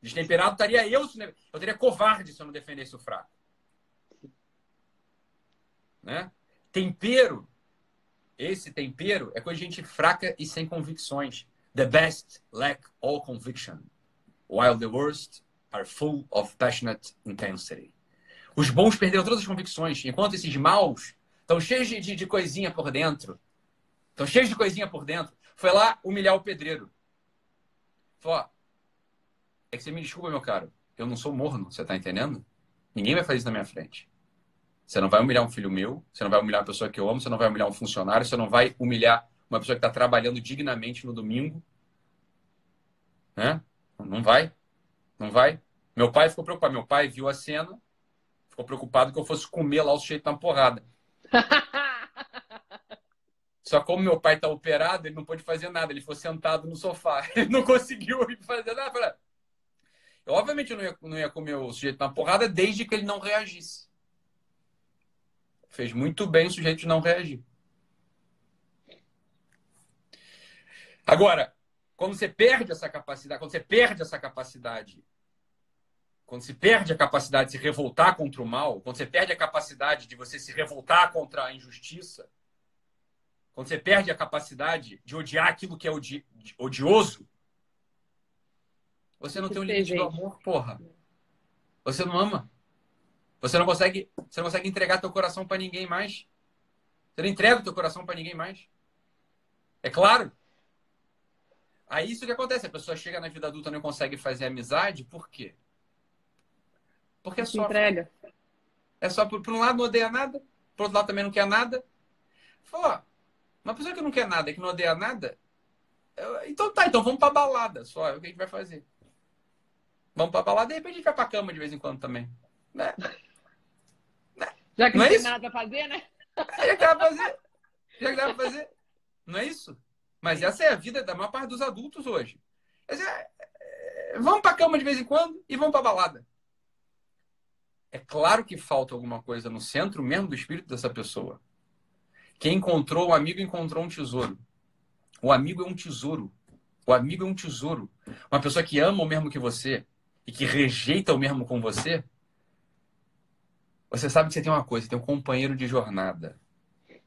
Destemperado estaria eu se não... eu teria covarde se eu não defendesse o fraco. Né? Tempero, esse tempero é coisa de gente fraca e sem convicções. The best lack all conviction, while the worst are full of passionate intensity. Os bons perderam todas as convicções, enquanto esses maus estão cheios de, de, de coisinha por dentro. Estão cheios de coisinha por dentro. Foi lá humilhar o pedreiro. Falou, é que você me desculpa, meu caro. Eu não sou morno, você tá entendendo? Ninguém vai fazer isso na minha frente. Você não vai humilhar um filho meu, você não vai humilhar uma pessoa que eu amo, você não vai humilhar um funcionário, você não vai humilhar uma pessoa que está trabalhando dignamente no domingo. Né? Não vai. Não vai? Meu pai ficou preocupado. Meu pai viu a cena, ficou preocupado que eu fosse comer lá o sujeito na porrada. Só como meu pai está operado, ele não pôde fazer nada. Ele ficou sentado no sofá. Ele não conseguiu fazer nada. Eu, obviamente, eu não ia, não ia comer o sujeito na porrada desde que ele não reagisse. Fez muito bem o sujeito não reagir. Agora, quando você perde essa capacidade, quando você perde essa capacidade, quando se perde a capacidade de se revoltar contra o mal, quando você perde a capacidade de você se revoltar contra a injustiça, quando você perde a capacidade de odiar aquilo que é odi odioso, você não tem um limite do amor, porra. Você não ama. Você não consegue, você não consegue entregar teu coração para ninguém mais. Você não entrega o teu coração para ninguém mais. É claro. Aí isso que acontece, a pessoa chega na vida adulta e não consegue fazer amizade, por quê? Porque é só. Entrega. É só por, por, um lado não odeia nada, por outro lado também não quer nada. Falou, uma pessoa que não quer nada e que não odeia nada, então tá, então vamos pra balada só, é o que a gente vai fazer. Vamos pra balada e de repente a gente vai pra cama de vez em quando também. Né? né? Já que não, não é tem isso? nada pra fazer, né? Já que dá pra fazer. Já que dá pra fazer. Não é isso? Mas essa é a vida da maior parte dos adultos hoje. É, é, vamos pra cama de vez em quando e vamos pra balada. É claro que falta alguma coisa no centro mesmo do espírito dessa pessoa. Quem encontrou o amigo encontrou um tesouro. O amigo é um tesouro. O amigo é um tesouro. Uma pessoa que ama o mesmo que você e que rejeita o mesmo com você. Você sabe que você tem uma coisa, você tem um companheiro de jornada.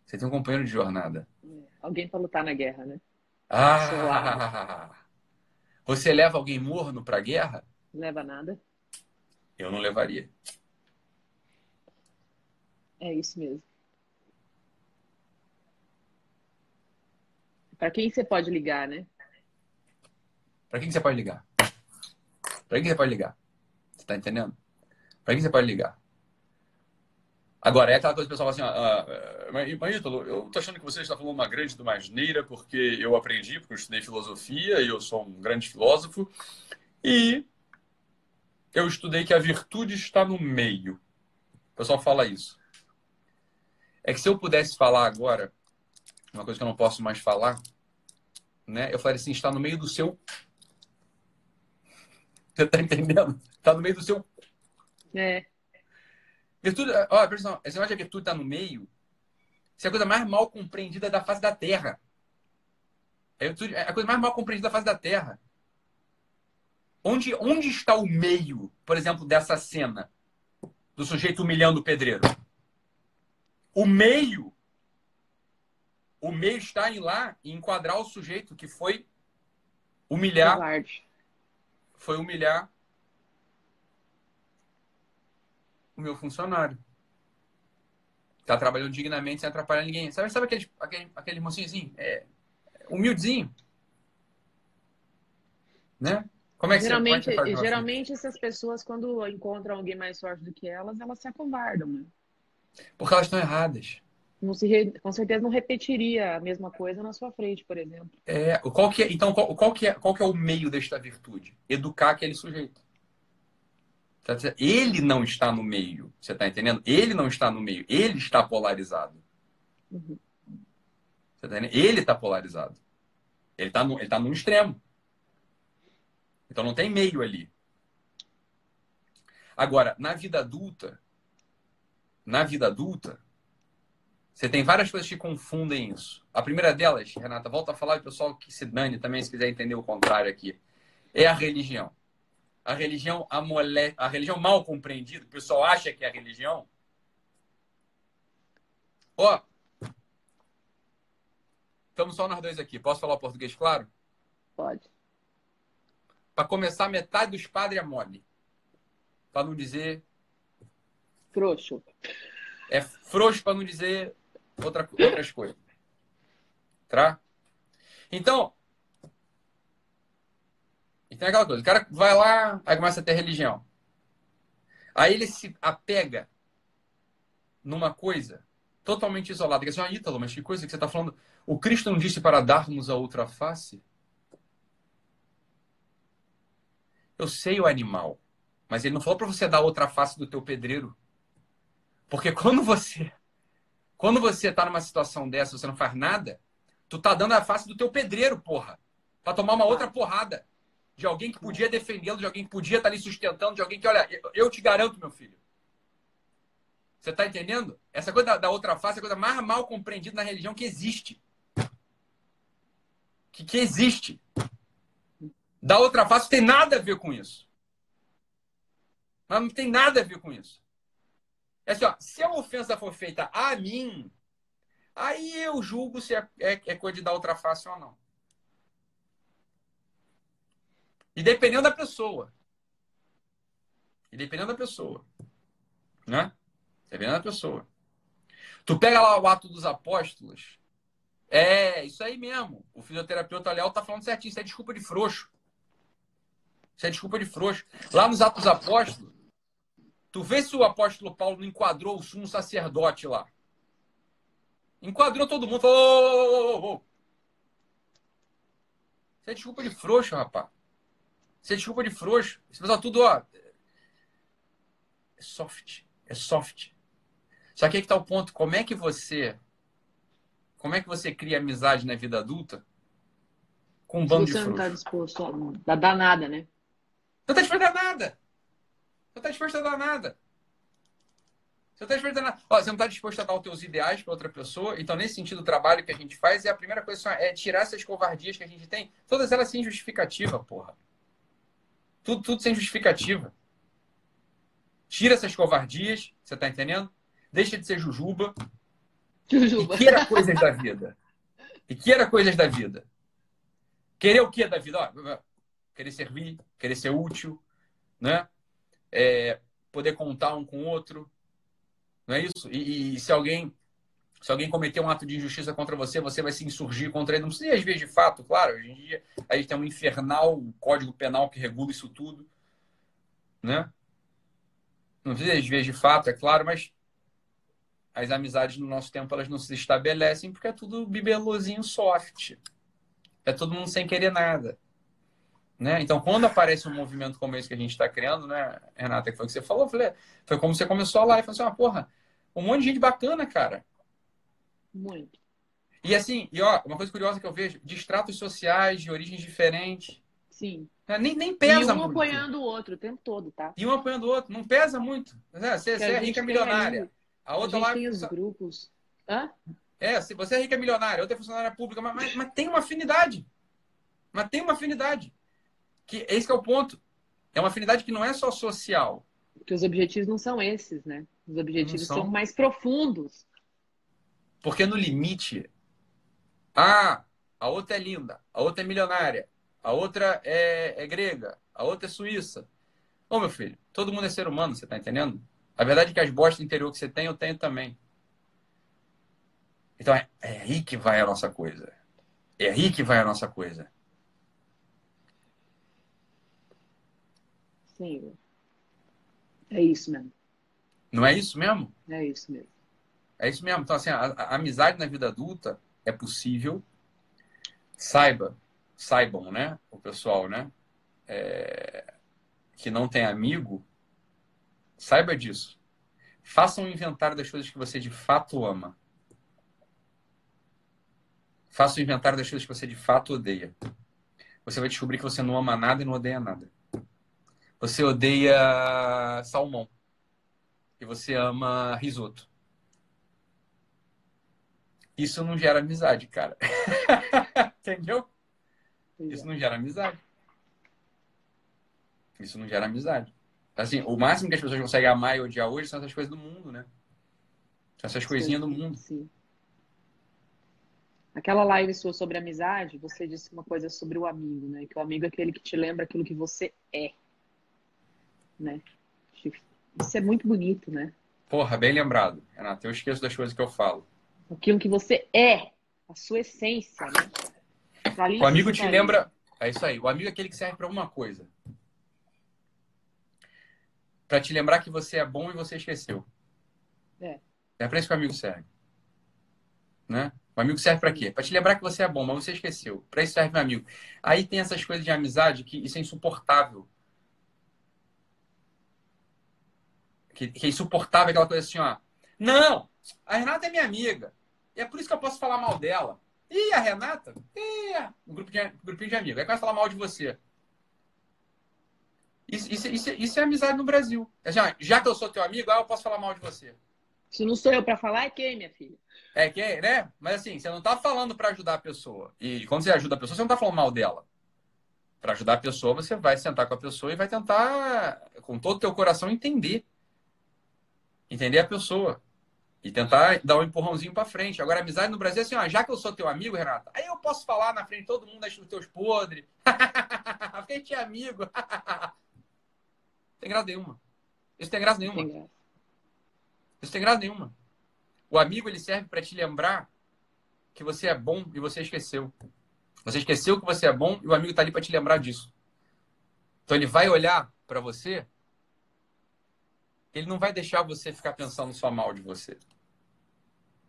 Você tem um companheiro de jornada. Alguém para lutar na guerra, né? Ah! Você leva alguém morno pra guerra? Não leva nada. Eu não levaria. É isso mesmo. Para quem você pode ligar, né? Para quem você pode ligar? Para quem você pode ligar? Você tá entendendo? Para quem você pode ligar? Agora, é aquela coisa que o pessoal fala assim, ah, mas Ítalo, eu tô achando que você está falando uma grande do asneira porque eu aprendi, porque eu estudei filosofia e eu sou um grande filósofo e eu estudei que a virtude está no meio. O pessoal fala isso. É que se eu pudesse falar agora, uma coisa que eu não posso mais falar, né? Eu falaria assim, está no meio do seu... Você tá entendendo? Está no meio do seu... É. Virtude, olha, pessoal, esse negócio de virtude está no meio, isso é a coisa mais mal compreendida da face da Terra. É, é a coisa mais mal compreendida da face da Terra. Onde, onde está o meio, por exemplo, dessa cena do sujeito humilhando o pedreiro? O meio, o meio está em lá e enquadrar o sujeito que foi humilhar, foi humilhar o meu funcionário. Tá trabalhando dignamente sem atrapalhar ninguém. Sabe, sabe aquele, aquele, aquele mocinho assim? É, humildezinho. Né? Como é que geralmente, você, é geralmente essas pessoas, quando encontram alguém mais forte do que elas, elas se acovardam, né? Porque elas estão erradas. Não se re... Com certeza não repetiria a mesma coisa na sua frente, por exemplo. É, qual que é, então, qual, qual, que é, qual que é o meio desta virtude? Educar aquele sujeito. Tá ele não está no meio. Você está entendendo? Ele não está no meio. Ele está polarizado. Uhum. Você tá entendendo? Ele está polarizado. Ele está no, ele tá no extremo. Então não tem meio ali. Agora, na vida adulta, na vida adulta, você tem várias coisas que confundem isso. A primeira delas, Renata, volta a falar, o pessoal que se dane também, se quiser entender o contrário aqui, é a religião a religião amole... a religião mal compreendida, o pessoal acha que é a religião. Ó, estamos só nós dois aqui. Posso falar o português claro? Pode. Para começar, metade dos padres é mole. Para não dizer. Frouxo. É frouxo para não dizer outra, outras coisas. Tá? Então, então é aquela coisa, o cara vai lá, aí começa a ter religião. Aí ele se apega numa coisa totalmente isolada. Que assim, ah, Ítalo, mas que coisa que você está falando? O Cristo não disse para darmos a outra face? Eu sei o animal, mas ele não falou para você dar a outra face do teu pedreiro. Porque quando você quando você está numa situação dessa, você não faz nada, tu tá dando a face do teu pedreiro, porra, para tomar uma outra porrada de alguém que podia defendê-lo, de alguém que podia estar ali sustentando, de alguém que, olha, eu te garanto, meu filho. Você está entendendo? Essa coisa da, da, outra face é a coisa mais mal compreendida na religião que existe. Que, que existe. Da outra face tem nada a ver com isso. Mas não tem nada a ver com isso. É assim, ó, se a ofensa for feita a mim, aí eu julgo se é, é, é coisa de dar outra face ou não. E dependendo da pessoa. E dependendo da pessoa. Né? Dependendo da pessoa. Tu pega lá o ato dos apóstolos. É, isso aí mesmo. O fisioterapeuta Léo tá falando certinho. Isso é desculpa de frouxo. Isso é desculpa de frouxo. Lá nos atos dos apóstolos, tu vê se o apóstolo Paulo não enquadrou o sumo sacerdote lá. Enquadrou todo mundo. Falou, oh, oh, oh, Isso é desculpa de frouxo, rapaz. Você desculpa de frouxo. Esse pessoal tudo, ó. É soft. É soft. Só que aí que tá o ponto. Como é que você. Como é que você cria amizade na vida adulta com um bando de frouxo? Você não tá disposto a dar nada, né? Não tá disposto a dar nada. Não tá disposto a dar nada. Você, tá disposto a dar... Ó, você não está disposto a dar os teus ideais para outra pessoa. Então, nesse sentido, o trabalho que a gente faz é a primeira coisa é tirar essas covardias que a gente tem, todas elas sem justificativa, porra. Tudo, tudo sem justificativa. Tira essas covardias, você tá entendendo? Deixa de ser jujuba. Jujuba. E queira coisas da vida. E que era coisas da vida. Querer o que da vida? Ó, querer servir, querer ser útil, né? É, poder contar um com o outro, não é isso? E, e, se alguém se alguém cometer um ato de injustiça contra você, você vai se insurgir contra ele. Não precisa, às vezes, de fato, claro. Hoje em dia, a gente tem um infernal código penal que regula isso tudo, né? Não precisa, às vezes, de fato, é claro, mas as amizades no nosso tempo elas não se estabelecem porque é tudo bibelozinho soft. É todo mundo sem querer nada. Né? Então, quando aparece um movimento como esse que a gente está criando, né, Renata, que foi o que você falou, falei, foi como você começou lá e falou assim, ah, porra, um monte de gente bacana, cara. Muito. E assim, e ó, uma coisa curiosa que eu vejo, de estratos sociais, de origens diferentes. Sim. Né? Nem, nem pesa e um muito. apoiando o outro o tempo todo, tá? E um apoiando o outro. Não pesa muito. Você, você é rica milionária. A outra a lá. Tem os grupos. Hã? É, você é rica milionária, outra é funcionária pública, mas, mas, mas, tem uma afinidade. Mas tem uma afinidade. Que esse que é o ponto. É uma afinidade que não é só social. Porque os objetivos não são esses, né? Os objetivos são. são mais profundos. Porque no limite, ah, a outra é linda, a outra é milionária, a outra é, é grega, a outra é suíça. Ô, meu filho, todo mundo é ser humano, você tá entendendo? A verdade é que as bostas interior que você tem, eu tenho também. Então é, é aí que vai a nossa coisa. É aí que vai a nossa coisa. Sim. É isso mesmo. Não é isso mesmo? É isso mesmo. É isso mesmo. Então, assim, a, a amizade na vida adulta é possível. Saiba, saibam, né? O pessoal, né? É, que não tem amigo, Saiba disso. Faça um inventário das coisas que você de fato ama. Faça um inventário das coisas que você de fato odeia. Você vai descobrir que você não ama nada e não odeia nada. Você odeia salmão. E você ama risoto. Isso não gera amizade, cara. Entendeu? Isso não gera amizade. Isso não gera amizade. Assim, o máximo que as pessoas conseguem amar e odiar hoje são essas coisas do mundo, né? São essas coisinhas do mundo. Sim. Aquela live sua sobre amizade, você disse uma coisa sobre o amigo, né? Que o amigo é aquele que te lembra aquilo que você é. Né? Isso é muito bonito, né? Porra, bem lembrado, Renata. Eu esqueço das coisas que eu falo. Aquilo que você é, a sua essência, né? O amigo te lembra. É isso aí. O amigo é aquele que serve para alguma coisa para te lembrar que você é bom e você esqueceu. É. É para isso que o amigo serve. Né? O amigo serve para quê? Para te lembrar que você é bom, mas você esqueceu. Para isso serve o amigo. Aí tem essas coisas de amizade que isso é insuportável. Que, que é insuportável aquela coisa assim, ó. Não, a Renata é minha amiga. E é por isso que eu posso falar mal dela. E a Renata? Ih, um grupo de, um grupinho de amigos. Aí vai falar mal de você. Isso, isso, isso, isso é amizade no Brasil. É já, já que eu sou teu amigo, ah, eu posso falar mal de você. Se não sou eu para falar, é quem, minha filha? É quem, né? Mas assim, você não tá falando para ajudar a pessoa. E quando você ajuda a pessoa, você não tá falando mal dela. Para ajudar a pessoa, você vai sentar com a pessoa e vai tentar, com todo o teu coração, entender. Entender a pessoa. E tentar dar um empurrãozinho para frente. Agora, amizade no Brasil é assim, ó, já que eu sou teu amigo, Renata, aí eu posso falar na frente de todo mundo das teus podres. Porque a gente é amigo. tem graça nenhuma. Isso tem graça nenhuma. Tem Isso tem graça nenhuma. O amigo ele serve para te lembrar que você é bom e você esqueceu. Você esqueceu que você é bom e o amigo está ali para te lembrar disso. Então ele vai olhar para você, ele não vai deixar você ficar pensando só mal de você.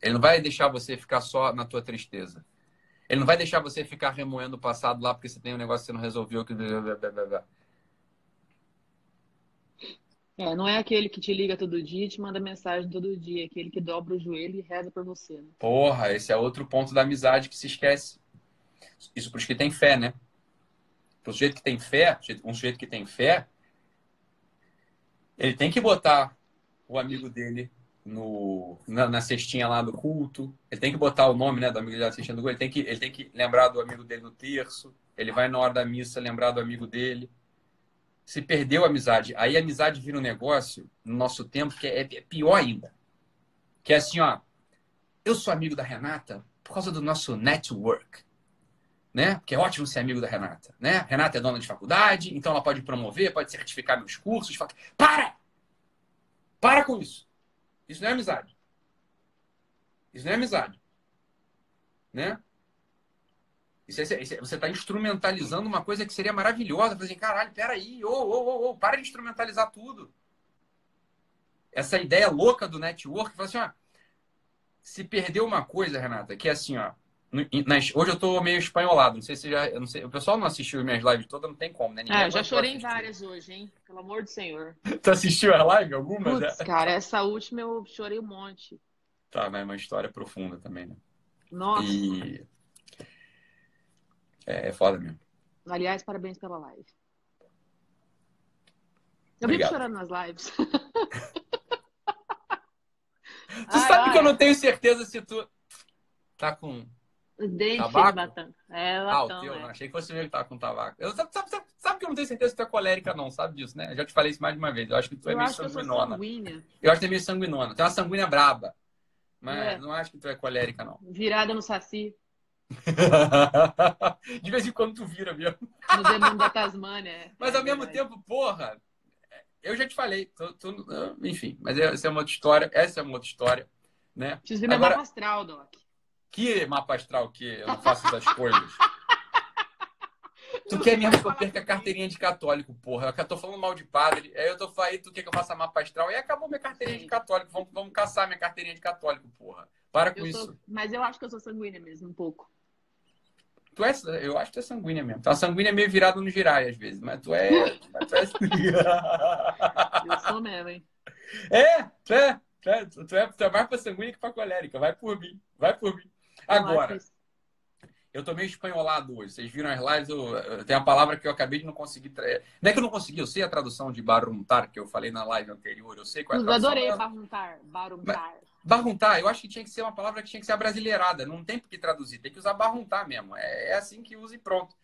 Ele não vai deixar você ficar só na tua tristeza. Ele não vai deixar você ficar remoendo o passado lá porque você tem um negócio que você não resolveu. Que... É, não é aquele que te liga todo dia e te manda mensagem todo dia, é aquele que dobra o joelho e reza por você. Né? Porra, esse é outro ponto da amizade que se esquece. Isso para os que têm fé, né? Para o sujeito que tem fé, um sujeito que tem fé, ele tem que botar o amigo dele no, na, na, cestinha lá do culto, ele tem que botar o nome né, do amigo dele na cestinha do culto, ele tem, que, ele tem que lembrar do amigo dele no terço, ele vai na hora da missa lembrar do amigo dele se perdeu a amizade. Aí a amizade vira um negócio, no nosso tempo, que é, é pior ainda. Que é assim, ó. Eu sou amigo da Renata Por causa do nosso network. Né? Porque é ótimo ser amigo da Renata. Né? Renata é dona de faculdade, então ela pode promover, pode certificar meus cursos. Para! Para com isso. Isso não é amizade. Isso não é amizade. Né? Isso é, isso é, você está instrumentalizando uma coisa que seria maravilhosa. Assim, caralho, peraí, ô, ô, ô, ô, para de instrumentalizar tudo. Essa ideia louca do network, fala assim, ó, se perdeu uma coisa, Renata, que é assim, ó, nas, hoje eu tô meio espanholado, não sei se já, não sei, o pessoal não assistiu minhas lives todas, não tem como, né? Ninguém ah, eu já chorei em várias hoje, hein? Pelo amor do Senhor. tu assistiu a live algumas? Putz, cara, essa última eu chorei um monte. Tá, mas é uma história profunda também, né? Nossa. E é, é foda mesmo. Aliás, parabéns pela live. Eu vivo chorando nas lives. tu ai, sabe ai. que eu não tenho certeza se tu tá com. Dente tabaco? de batata. É, latão, ah, o teu, é. não. Achei que fosse o meu que tá com tabaco. Eu, sabe, sabe, sabe, sabe, que eu não tenho certeza se tu é colérica, não, sabe disso, né? Eu já te falei isso mais de uma vez. Eu acho que tu é eu meio sanguinona. Eu, eu acho que tu é meio sanguinona. Tu é uma sanguínea braba. Mas é. não acho que tu é colérica, não. Virada no saci. de vez em quando tu vira mesmo. No demônio da Tasmânia. É. Mas ao é mesmo tempo, porra, eu já te falei, tô, tô, enfim, mas essa é uma outra história, essa é uma outra história, né? Preciso ver meu Agora, mapa astral, Doc. Que mapa astral que eu não faço essas coisas. Tu quer mesmo que eu perca a carteirinha de católico, porra? Eu tô falando mal de padre, aí eu tô falando, tu quer que eu faça mapa astral? E acabou minha carteirinha de católico. Vamos, vamos caçar minha carteirinha de católico, porra. Para com eu isso. Sou... Mas eu acho que eu sou sanguínea mesmo, um pouco. Tu é, eu acho que tu é sanguínea mesmo. Tu é sanguínea meio virada no girai às vezes, mas tu é. mas tu é... eu sou mesmo, hein? É, tu é, tu é, tu é, tu é mais pra sanguínea que pra colérica. Vai por mim, vai por mim. Agora, eu tô meio espanholado hoje. Vocês viram as lives, eu, eu, tem a palavra que eu acabei de não conseguir. Tra... Não é que eu não consegui, eu sei a tradução de baruntar, que eu falei na live anterior. Eu sei qual é a tradução. Eu adorei baruntar, baruntar. Barruntar, eu acho que tinha que ser uma palavra que tinha que ser brasileirada. Não tem por que traduzir, tem que usar barruntar mesmo. É, é assim que usa e pronto.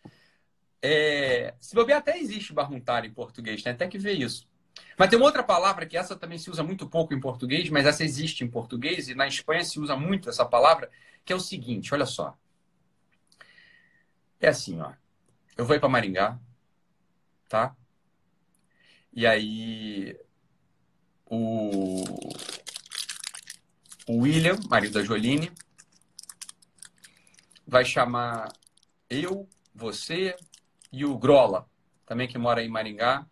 É, se bobear, até existe barruntar em português, tem até que ver isso. Mas tem uma outra palavra que essa também se usa muito pouco em português, mas essa existe em português e na Espanha se usa muito essa palavra, que é o seguinte: olha só. É assim, ó. Eu vou ir para Maringá, tá? E aí o o William, marido da Joline, vai chamar eu, você e o Grola, também que mora em Maringá,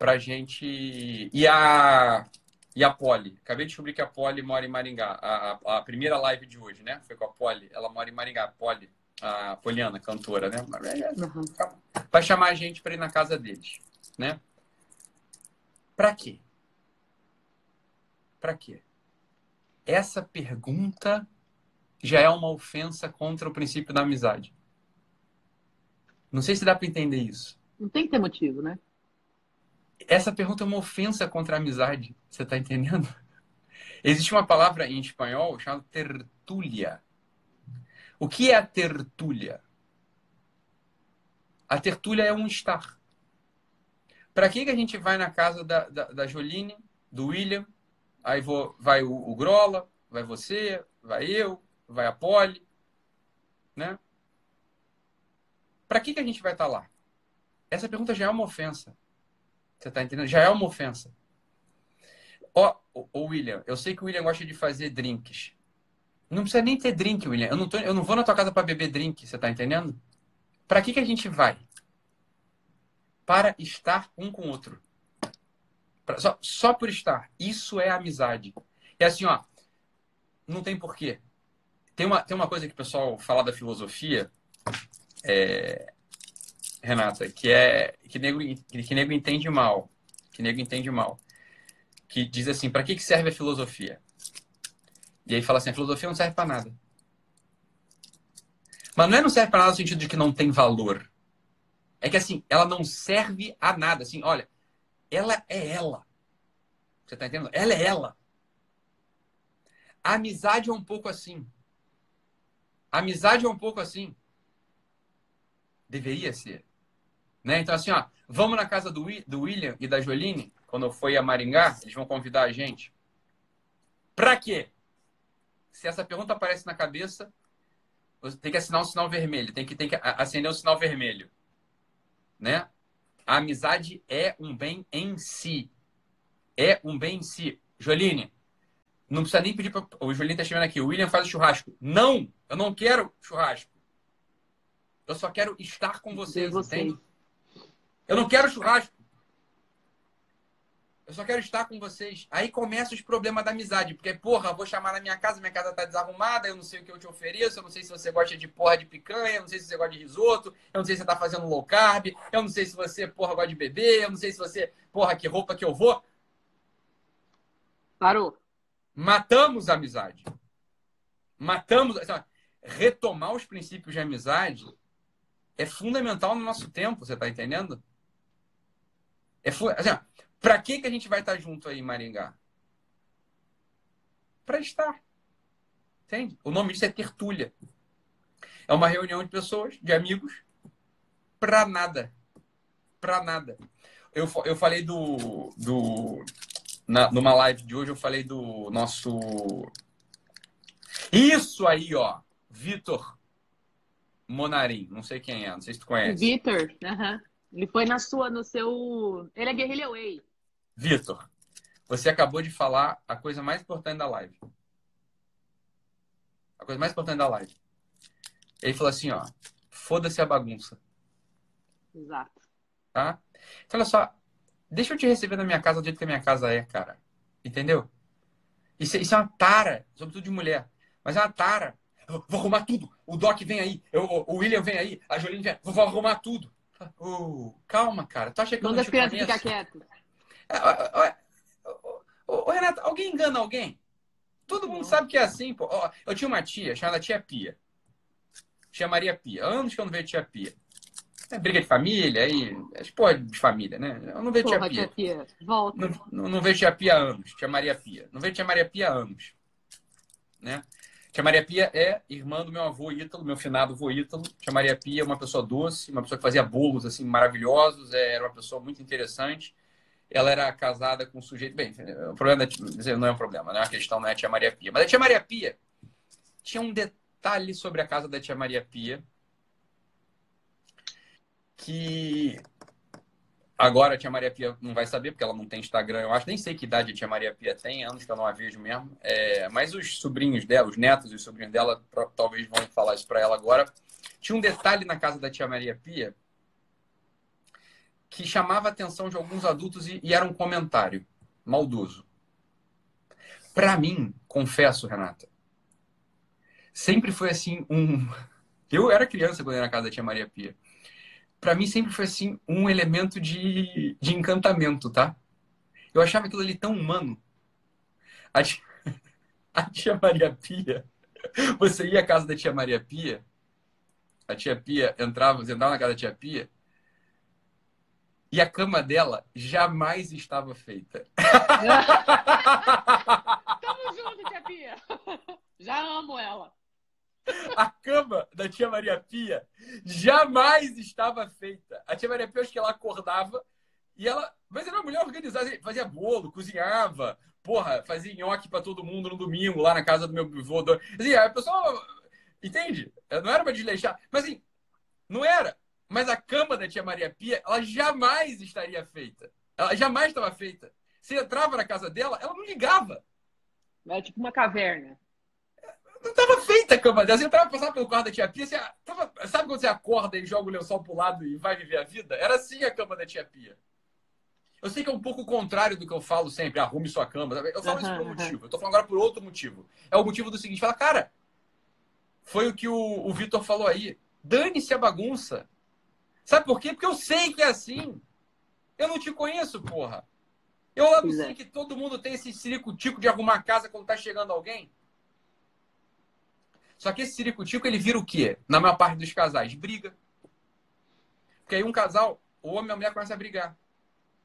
pra gente. E a, e a Poli. Acabei de descobrir que a Poli mora em Maringá. A, a, a primeira live de hoje, né? Foi com a Poli. Ela mora em Maringá. Poli, a Poliana, cantora, né? Uhum. Vai chamar a gente para ir na casa deles, né? Pra quê? Pra quê? essa pergunta já é uma ofensa contra o princípio da amizade. Não sei se dá para entender isso. Não tem que ter motivo, né? Essa pergunta é uma ofensa contra a amizade. Você está entendendo? Existe uma palavra em espanhol chamada tertúlia. O que é a tertúlia? A tertúlia é um estar. Para que, que a gente vai na casa da, da, da Joline, do William, Aí vou, vai o, o Grola, vai você, vai eu, vai a Poli, né? Para que, que a gente vai estar tá lá? Essa pergunta já é uma ofensa. Você está entendendo? Já é uma ofensa. Ó, oh, oh, William, eu sei que o William gosta de fazer drinks. Não precisa nem ter drink, William. Eu não, tô, eu não vou na tua casa para beber drink, você está entendendo? Para que, que a gente vai? Para estar um com o outro. Só, só por estar. Isso é amizade. É assim, ó. Não tem porquê. Tem uma, tem uma coisa que o pessoal fala da filosofia, é, Renata, que é que nego, que nego entende mal. Que nego entende mal. Que diz assim, para que, que serve a filosofia? E aí fala assim, a filosofia não serve para nada. Mas não é não serve para nada no sentido de que não tem valor. É que assim, ela não serve a nada. Assim, olha, ela é ela. Você está entendendo? Ela é ela. A amizade é um pouco assim. A amizade é um pouco assim. Deveria ser. Né? Então, assim, ó, vamos na casa do, do William e da Joline, quando eu for a Maringá, eles vão convidar a gente. Pra quê? se essa pergunta aparece na cabeça, você tem que assinar um sinal vermelho, tem que, tem que acender um sinal vermelho. Né? A amizade é um bem em si. É um bem em si. Joline, não precisa nem pedir para. O Joline está escrevendo aqui. O William faz o churrasco. Não! Eu não quero churrasco. Eu só quero estar com vocês, entende? Eu não quero churrasco. Eu só quero estar com vocês. Aí começam os problemas da amizade. Porque, porra, vou chamar na minha casa, minha casa tá desarrumada, eu não sei o que eu te ofereço, eu não sei se você gosta de porra de picanha, eu não sei se você gosta de risoto, eu não sei se você tá fazendo low carb, eu não sei se você, porra, gosta de beber, eu não sei se você, porra, que roupa que eu vou. Parou. Matamos a amizade. Matamos. Assim, retomar os princípios de amizade é fundamental no nosso tempo, você tá entendendo? É, assim, para que, que a gente vai estar junto aí Maringá? Para estar. Entende? O nome disso é tertúlia. É uma reunião de pessoas, de amigos, para nada. Para nada. Eu, eu falei do. do na, numa live de hoje, eu falei do nosso. Isso aí, ó. Vitor Monarim. Não sei quem é, não sei se tu conhece. Vitor, uhum. Ele foi na sua, no seu. Ele é Guerrilha Way. Vitor, você acabou de falar a coisa mais importante da live. A coisa mais importante da live. Ele falou assim, ó, foda-se a bagunça. Exato. Tá? Então, olha só, deixa eu te receber na minha casa do jeito que a minha casa é, cara. Entendeu? Isso, isso é uma tara, sobretudo de mulher. Mas é uma tara. Eu vou arrumar tudo. O Doc vem aí, eu, o William vem aí, a Joline vem. Vou arrumar tudo. Calma, cara. Tu acha que Manda eu não as crianças ficar quietas. Ô, Renato, alguém engana alguém? Todo mundo sabe que é assim, pô. eu tinha uma tia chamada Tia Pia. Tia Maria Pia. Anos que eu não vejo Tia Pia. É briga de família, aí. É porra de família, né? Eu não vejo Tia Pia. Tia Pia. Volta. Não, não, não vejo Tia Pia há anos. Tia Maria Pia. Não vejo Tia Maria Pia há anos. Né? Tia Maria Pia é irmã do meu avô Ítalo, meu finado avô Ítalo. Tia Maria Pia é uma pessoa doce, uma pessoa que fazia bolos assim maravilhosos, é, era uma pessoa muito interessante ela era casada com um sujeito. Bem, o problema não é um problema, não é uma questão, não é a tia Maria Pia. Mas a tia Maria Pia tinha um detalhe sobre a casa da tia Maria Pia que agora a tia Maria Pia não vai saber, porque ela não tem Instagram, eu acho. Nem sei que idade a tia Maria Pia tem, anos que eu não a vejo mesmo. É, mas os sobrinhos dela, os netos e os sobrinhos dela, talvez vão falar isso para ela agora. Tinha um detalhe na casa da tia Maria Pia que chamava a atenção de alguns adultos e, e era um comentário maldoso. Para mim, confesso, Renata, sempre foi assim um. Eu era criança quando era na casa da tia Maria Pia. Para mim sempre foi assim um elemento de, de encantamento, tá? Eu achava aquilo ali tão humano. A tia, a tia Maria Pia, você ia à casa da tia Maria Pia, a tia Pia entrava, você entrava na casa da tia Pia, e a cama dela jamais estava feita. Tamo junto, tia Pia. Já amo ela. A cama da tia Maria Pia jamais estava feita. A tia Maria Pia, acho que ela acordava e ela. Mas era uma mulher organizada, fazia bolo, cozinhava, porra, fazia nhoque para todo mundo no domingo, lá na casa do meu avô. Assim, a pessoa. Entende? Não era uma desleixar. Mas assim, não era. Mas a cama da tia Maria Pia, ela jamais estaria feita. Ela jamais estava feita. Você entrava na casa dela, ela não ligava. É tipo uma caverna. Não estava feita a cama dela. Você entrava, passava pelo quarto da tia Pia, você tava... sabe quando você acorda e joga o lençol pro lado e vai viver a vida? Era assim a cama da tia Pia. Eu sei que é um pouco o contrário do que eu falo sempre, arrume sua cama. Eu falo uhum, isso por um uhum. motivo. Eu tô falando agora por outro motivo. É o motivo do seguinte, fala, cara, foi o que o, o Vitor falou aí. Dane-se a bagunça. Sabe por quê? Porque eu sei que é assim. Eu não te conheço, porra. Eu não sei é. que todo mundo tem esse ciricutico de arrumar casa quando tá chegando alguém. Só que esse ciricutico, ele vira o quê? Na maior parte dos casais, briga. Porque aí um casal, o homem e a mulher começam a brigar.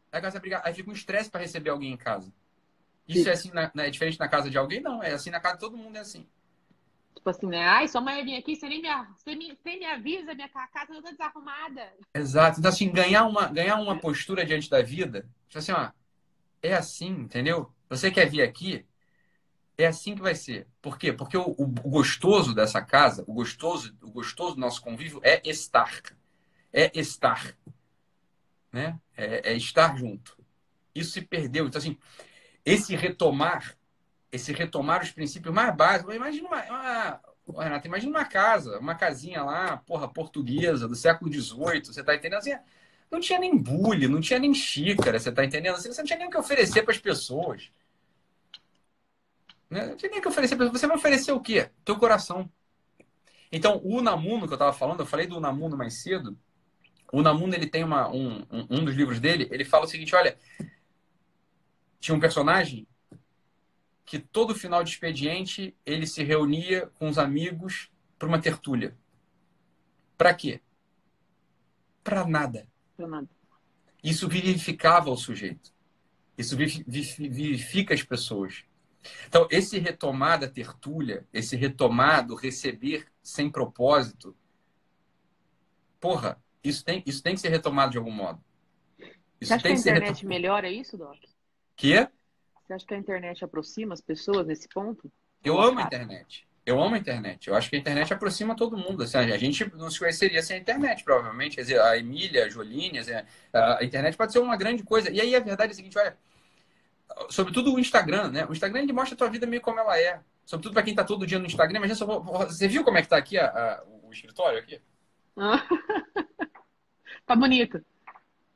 Aí começa a brigar. Aí fica um estresse para receber alguém em casa. Isso Sim. é assim, na, é diferente na casa de alguém? Não, é assim na casa de todo mundo, é assim. Tipo assim, né? Ai, sua mãe vir aqui, você nem me, você me, você me avisa, minha casa tá desarrumada. Exato. Então, assim, ganhar uma, ganhar uma postura diante da vida, tipo assim, ó, é assim, entendeu? Você quer vir aqui, é assim que vai ser. Por quê? Porque o, o, gostoso dessa casa, o gostoso, o gostoso do nosso convívio é estar. É estar. Né? É, é estar junto. Isso se perdeu. Então, assim, esse retomar, esse retomar os princípios mais básicos. Imagina uma, uma Renata, imagina uma casa, uma casinha lá, porra, portuguesa, do século XVIII, você tá entendendo? Assim, não tinha nem bule, não tinha nem xícara, você tá entendendo? Assim, você não tinha nem o que oferecer para as pessoas. Né? Não tinha nem que oferecer Você vai oferecer o quê? Teu coração. Então, o Unamuno, que eu estava falando, eu falei do Unamuno mais cedo. O Unamuno, ele tem uma, um, um, um dos livros dele, ele fala o seguinte, olha, tinha um personagem que todo final de expediente ele se reunia com os amigos para uma tertúlia. Para quê? Para nada. Para nada. Isso vivificava o sujeito. Isso vivifica as pessoas. Então, esse retomar da tertúlia, esse retomar do receber sem propósito, porra, isso tem, isso tem que ser retomado de algum modo. Isso Você acha que a internet retom... melhora isso, Doc? Que? Você acha que a internet aproxima as pessoas nesse ponto? Eu amo a internet. Eu amo a internet. Eu acho que a internet aproxima todo mundo. Assim, a gente não se conheceria sem a internet, provavelmente. Quer dizer, a Emília, a Joline, a internet pode ser uma grande coisa. E aí a verdade é a seguinte, olha, sobretudo o Instagram, né? O Instagram ele mostra a tua vida meio como ela é. Sobretudo para quem está todo dia no Instagram. Imagina só, você viu como é que está aqui a, a, o escritório aqui? tá bonito.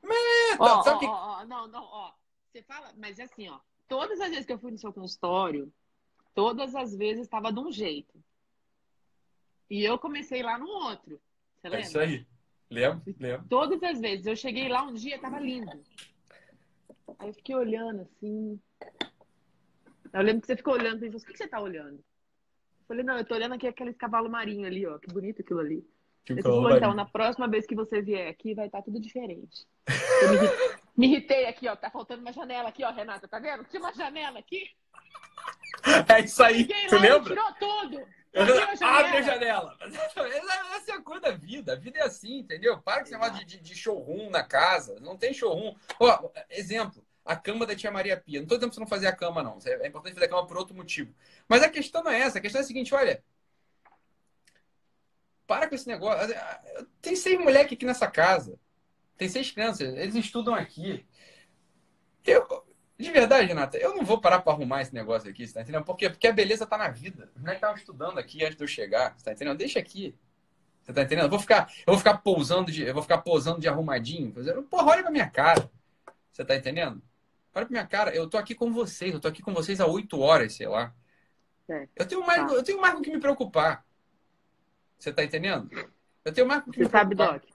É, tá, ó, ó, que... ó, não, não, ó. Você fala, mas é assim, ó. Todas as vezes que eu fui no seu consultório, todas as vezes estava de um jeito. E eu comecei lá no outro. Você lembra? É isso aí. Lembro, lembro. Todas as vezes. Eu cheguei lá um dia, tava lindo. Aí eu fiquei olhando assim. Eu lembro que você ficou olhando e falou: o que você tá olhando? Eu falei: não, eu tô olhando aqui aquele cavalo marinho ali, ó. Que bonito aquilo ali. Falou, então, na próxima vez que você vier aqui, vai estar tá tudo diferente. Eu me, me, irritei aqui, ó. Tá faltando uma janela aqui, ó, Renata. Tá vendo? Tinha uma janela aqui. É isso aí. Tu lembra? Tirou tudo. Abre a janela. Essa é a coisa da vida. A vida é assim, entendeu? Para com esse negócio de, de showroom na casa. Não tem showroom. Ó, exemplo a cama da tia Maria Pia. Não estou dizendo para você não fazer a cama, não. É importante fazer a cama por outro motivo. Mas a questão não é essa. A questão é a seguinte: olha. Para com esse negócio. Tem seis moleques aqui nessa casa. Tem seis crianças. Eles estudam aqui. Eu, de verdade, Renata, eu não vou parar para arrumar esse negócio aqui, você tá entendendo? Por quê? Porque a beleza tá na vida. Os moleques estavam estudando aqui antes de eu chegar, você tá entendendo? Deixa aqui. Você tá entendendo? Eu vou ficar, eu vou ficar pousando de, eu vou ficar posando de arrumadinho, fazendo, porra, olha pra minha cara. Você tá entendendo? Olha pra minha cara, eu tô aqui com vocês, eu tô aqui com vocês há oito horas, sei lá. É, eu tenho mais, tá. eu tenho mais com que me preocupar. Você tá entendendo? Eu tenho mais com que Você me sabe, preocupar. Doc,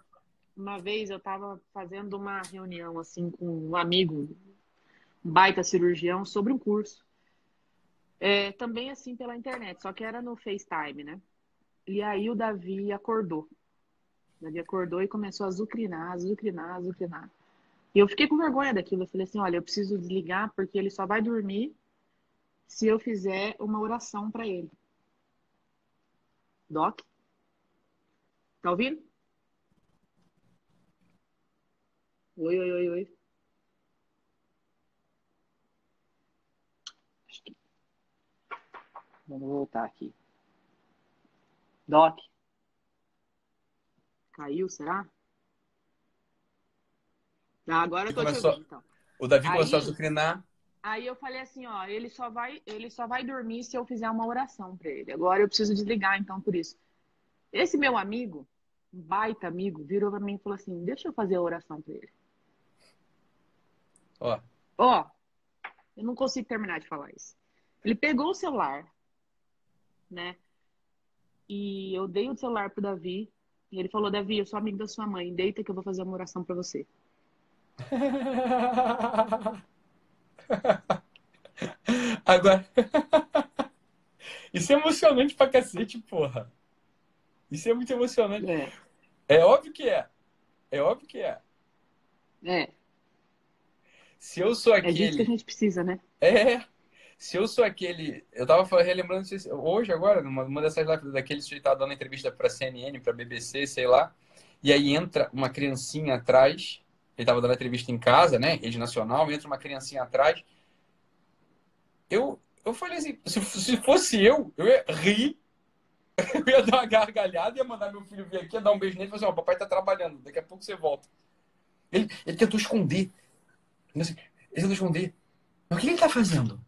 uma vez eu tava fazendo uma reunião assim com um amigo baita cirurgião, sobre um curso. É, também assim pela internet, só que era no FaceTime, né? E aí o Davi acordou. O Davi acordou e começou a azucrinar, azucrinar, azucrinar. E eu fiquei com vergonha daquilo. Eu falei assim: olha, eu preciso desligar porque ele só vai dormir se eu fizer uma oração para ele. Doc? Tá ouvindo? Oi, oi, oi, oi. Vamos voltar aqui. Doc. Caiu, será? Ah, agora eu tô começou, te ouvindo, então. O Davi aí, começou a sucrinar. Aí eu falei assim, ó, ele só vai, ele só vai dormir se eu fizer uma oração para ele. Agora eu preciso desligar, então, por isso. Esse meu amigo, um baita amigo, virou para mim e falou assim: "Deixa eu fazer a oração para ele". Ó. Ó. Eu não consigo terminar de falar isso. Ele pegou o celular, né? E eu dei o celular pro Davi. E ele falou: Davi, eu sou amigo da sua mãe. Deita que eu vou fazer uma oração para você. Agora. Isso é emocionante pra cacete, porra. Isso é muito emocionante. É, é óbvio que é. É óbvio que é. É. Se eu sou aquele. É disso que a gente precisa, né? É. Se eu sou aquele. Eu tava relembrando hoje, agora, numa, dessas lives daquele sujeito que tava dando entrevista pra CNN, pra BBC, sei lá. E aí entra uma criancinha atrás. Ele tava dando entrevista em casa, né? Rede Nacional, entra uma criancinha atrás. Eu, eu falei assim, se, se fosse eu, eu ia rir, eu ia dar uma gargalhada, ia mandar meu filho vir aqui, ia dar um beijo nele e falar assim, ó, oh, papai tá trabalhando, daqui a pouco você volta. Ele, ele tentou esconder. Assim, ele tentou esconder. Mas o que ele tá fazendo?